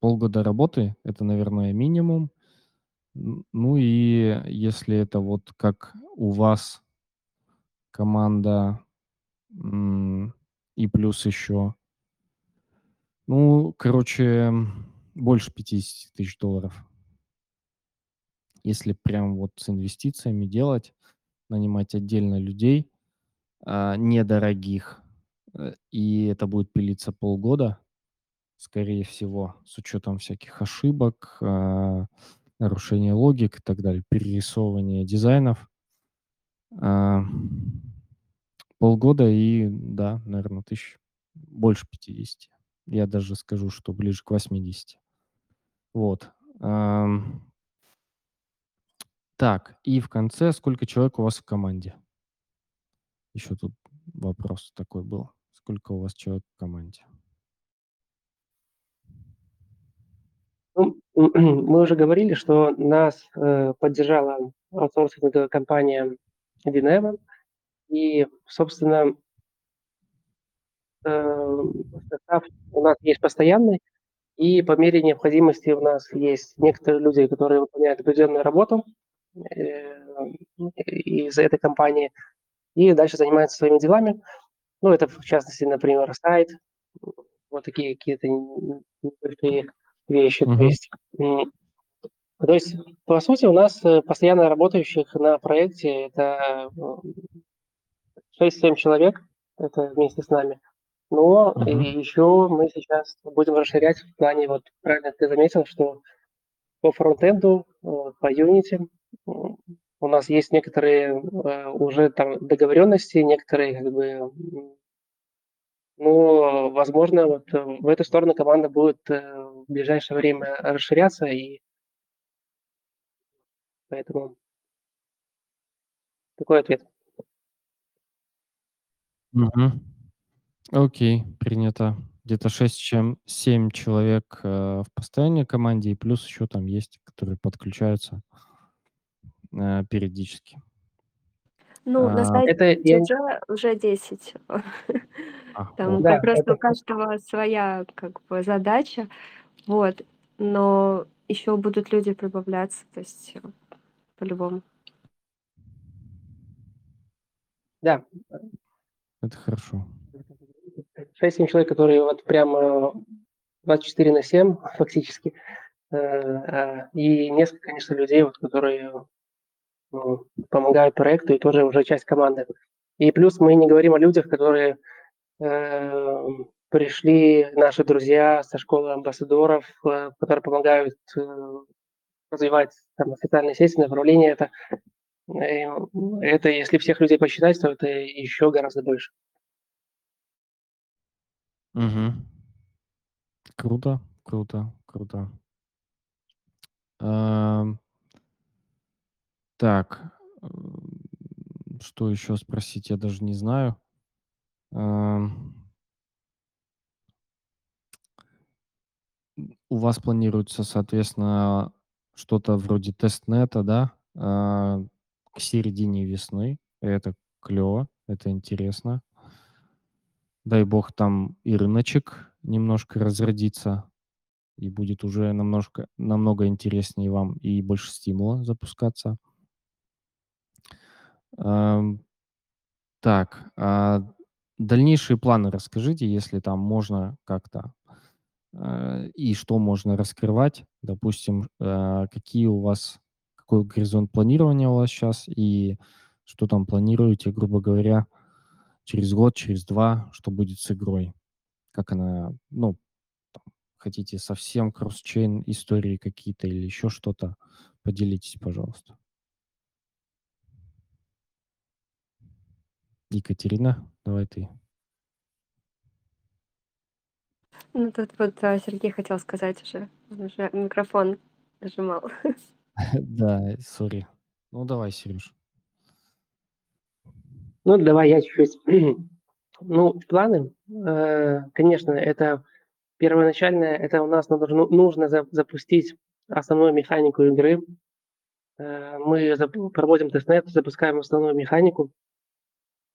полгода работы. Это, наверное, минимум. Ну и если это вот как у вас команда и плюс еще ну, короче, больше 50 тысяч долларов. Если прям вот с инвестициями делать, нанимать отдельно людей, а, недорогих, э, и это будет пилиться полгода, скорее всего, с учетом всяких ошибок, а, нарушения логик и так далее, перерисовывания дизайнов. А, полгода и да, наверно, тысяч больше 50. Я даже скажу, что ближе к 80. Вот. Так, и в конце, сколько человек у вас в команде? Еще тут вопрос такой был. Сколько у вас человек в команде? Ну, мы уже говорили, что нас, э, поддержала аутсорсинговая компания Vinevo. И, собственно э, состав у нас есть постоянный, и по мере необходимости у нас есть некоторые люди, которые выполняют определенную работу, из этой компании, и дальше занимаются своими делами. Ну, это в частности, например, сайт, вот такие какие-то небольшие вещи. То Мгм. есть, то есть, по сути, у нас, э, постоянно работающих на проекте это, м, 6-7 человек, это вместе с нами. Но Мгм. еще мы сейчас будем расширять в плане, вот правильно ты заметил, что по фронтенду, э, по Unity, у нас есть некоторые, э, уже там договоренности, некоторые как бы, но, возможно, вот в эту сторону команда будет, э, в ближайшее время расширяться и Поэтому такой ответ. Мгм. Окей, принято. Где-то 6, чем 7 человек, э, в постоянной команде, и плюс еще там есть, которые подключаются э, периодически. Ну, на А сайте Это я уже уже 10. А, Там. Да, как просто это у каждого своя как бы задача. Вот. Но еще будут люди прибавляться, то есть, э, по-любому. Да. Это хорошо. 6-7 человек, которые вот прямо 24 на 7 фактически. Э, а, и несколько, конечно, людей, вот которые, помогают проекту и тоже уже часть команды. И плюс мы не говорим о людях, которые, э, пришли, наши друзья со школы амбассадоров, э, которые помогают, э, развивать там социальные сети, направления. Это, э, это если всех людей посчитать, то это еще гораздо больше. Мгм. Круто, круто, круто. Так, что еще спросить, я даже не знаю. У вас планируется, соответственно, что-то вроде тестнета, да, а, к середине весны. Это клево, это интересно. Дай бог, там и рыночек немножко разродится, и будет уже намножко намного интереснее вам и больше стимула запускаться. Так, а дальнейшие планы расскажите, если там можно как-то, а, и что можно раскрывать. Допустим, а, какие у вас какой горизонт планирования у вас щас, и что там планируете, грубо говоря, через год, через 2, что будет с игрой? Как она, ну, там, хотите совсем кросс-чейн истории какие-то или еще что-то? Поделитесь, пожалуйста. Екатерина, давай ты. Ну, тут вот, а, Сергей хотел сказать уже. Он уже микрофон нажимал. Да, сорри. Ну, давай, Серёж. Ну, давай я чуть-чуть. Ну, планы, э, конечно, это первоначальное, это у нас нужно нужно за запустить основную механику игры. Э, мы проводим тестнет, запускаем основную механику.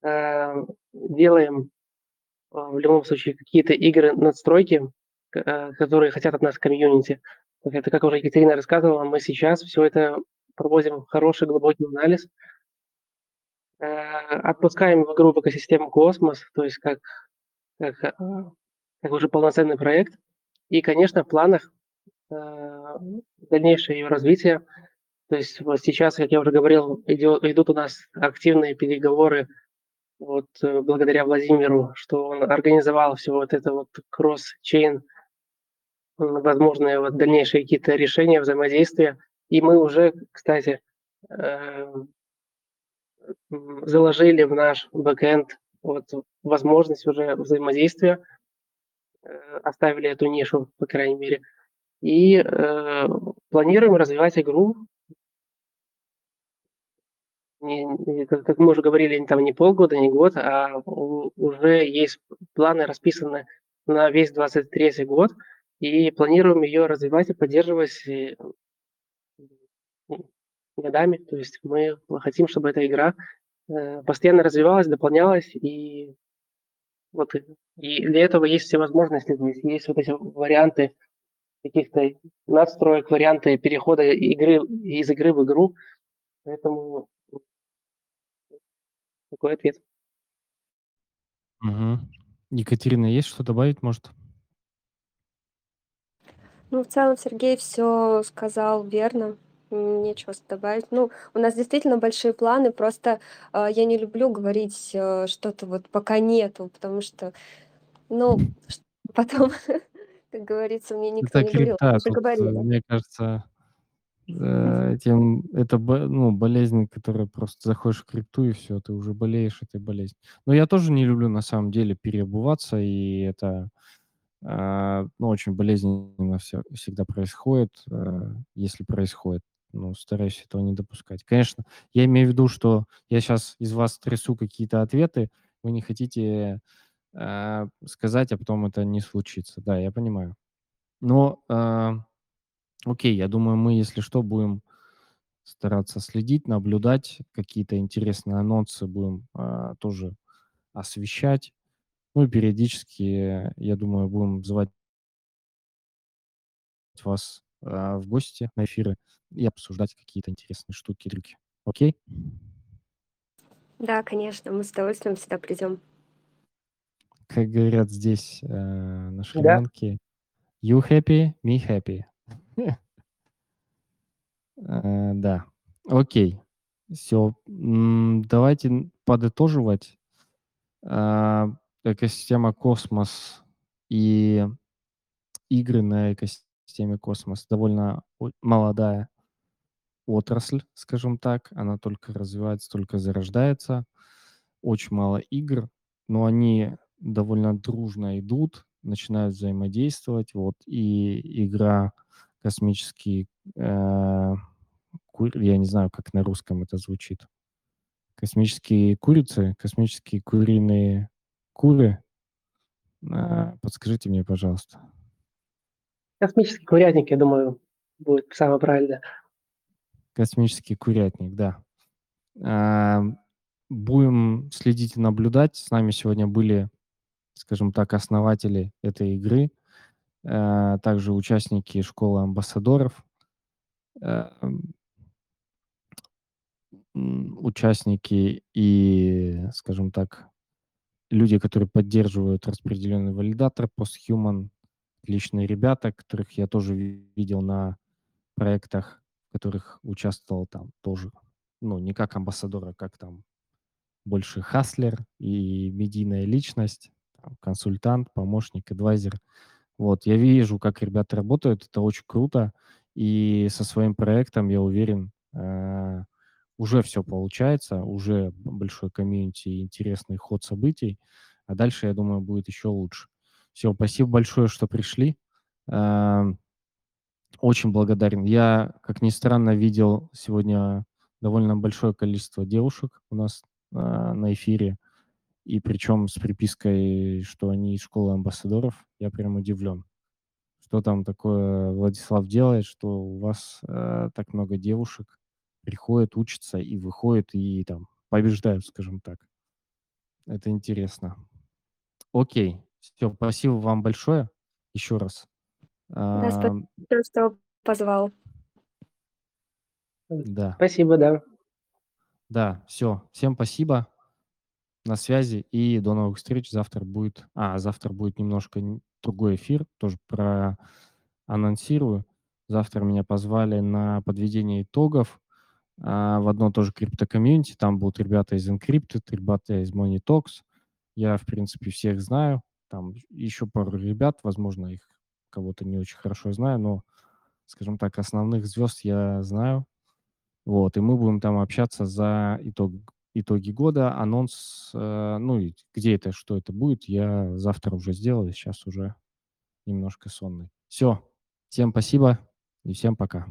Э, делаем, э, в любом случае какие-то игры, надстройки, э, которые хотят от нас комьюнити. Это, как уже Екатерина рассказывала, мы сейчас всё это проводим хороший глубокий анализ. э, отпускаем в игру в экосистему Космос, то есть как как, как уже полноценный проект. И, конечно, в планах, дальнейшее ее развитие. То есть вот сейчас, как я уже говорил, идет идут у нас активные переговоры вот, благодаря Владимиру, что он организовал всё вот это вот кросс-чейн, возможные вот дальнейшие какие-то решения, взаимодействия. И мы уже, кстати, м, заложили в наш бэкэнд вот возможность уже взаимодействия, э, оставили эту нишу, по крайней мере. И, э, планируем развивать игру. Не как мы уже говорили, там не полгода, не год, а уже есть планы расписаны на весь 23 год, и планируем ее развивать и поддерживать, и годами. То есть мы хотим, чтобы эта игра, э, постоянно развивалась, дополнялась, и вот и для этого есть все возможности. То есть есть вот эти варианты каких-то настроек, варианты перехода игры из игры в игру. Поэтому такой ответ. Мгм. Екатерина, есть что добавить, может? Ну, в целом Сергей всё сказал верно. Нечего добавить. Ну, у нас действительно большие планы, просто, а, я не люблю говорить, э, что-то вот пока нету, потому что, ну, потом, как говорится, мне никто Это не говорил: "Мы крипта. же Тут, э, говорили". мне кажется, э, этим это бо ну, болезнь, которая просто заходишь в крипту, и всё, ты уже болеешь этой болезнью. Но я тоже не люблю на самом деле переобуваться, и это, а, ну, очень болезненно всё всегда происходит, э, если происходит. Ну, стараюсь этого не допускать. Конечно, я имею в виду, что я щас из вас трясу какие-то ответы, вы не хотите, сказать, а потом это не случится. Да, я понимаю. Но, а, окей, я думаю, мы, если что, будем стараться следить, наблюдать, какие-то интересные анонсы будем, а, тоже освещать. Ну и периодически, я думаю, будем звать вас, а, в гости на эфиры и обсуждать какие-то интересные штуки, трюки. Окей? Да, конечно, мы с удовольствием всегда придём. Как говорят здесь, э, на Да. Шри-Ланке: "You happy, me happy". Э, да. Окей. Всё. М, давайте подытоживать. А, экосистема Космос и игры на экосистеме Космос довольно молодая отрасль, скажем так. Она только развивается, только зарождается. Очень мало игр, но они довольно дружно идут, начинают взаимодействовать. Вот. И игра "Космический", э, кур я не знаю, как на русском это звучит. "Космические курицы", "Космические куриные куры"? А, подскажите мне, пожалуйста. Космический курятник, я думаю, будет самое правильное. "Космический курятник", да. Ам, будем следить и наблюдать. С нами сегодня были, скажем так, основатели этой игры, а также участники школы амбассадоров. М, участники и, скажем так, люди, которые поддерживают распределенный валидатор Posthuman. Отличные ребята, которых я тоже видел на проектах, в которых участвовал там тоже. Ну, не как амбассадор, а как там больше хаслер и медийная личность, консультант, помощник, эдвайзер. Вот. Я вижу, как ребята работают, это очень круто. И со своим проектом, я уверен, а, уже всё получается, уже большой комьюнити интересный ход событий, а дальше, я думаю, будет еще лучше. Всё, спасибо большое, что пришли. Ам, очень благодарен. Я, как ни странно, видел сегодня довольно большое количество девушек у нас, а, на эфире, и причем с припиской, что они из школы амбассадоров. Я прям удивлен. Что там такое Владислав делает, что у вас, а, так много девушек приходят, учатся и выходят, и там побеждают, скажем так. Это интересно. Окей. Всё, спасибо вам большое еще раз. Да, спасибо, что позвал. Да. Спасибо, да. Да, все. Всем спасибо. На связи и до новых встреч. Завтра будет а, завтра будет немножко другой эфир, тоже про анонсирую. Завтра меня позвали на подведение итогов, а, в одно тоже крипто-комьюнити. Там будут ребята из Encrypted, ребята из MoneyTalks. Я, в принципе, всех знаю. Там еще пару ребят, возможно, их кого-то не очень хорошо знаю, но, скажем так, основных звезд я знаю. Вот, и мы будем там общаться за итог итоги года. Анонс, э, ну и где это, что это будет, я завтра уже сделаю. Сейчас уже немножко сонный. Все. Всем спасибо и всем пока.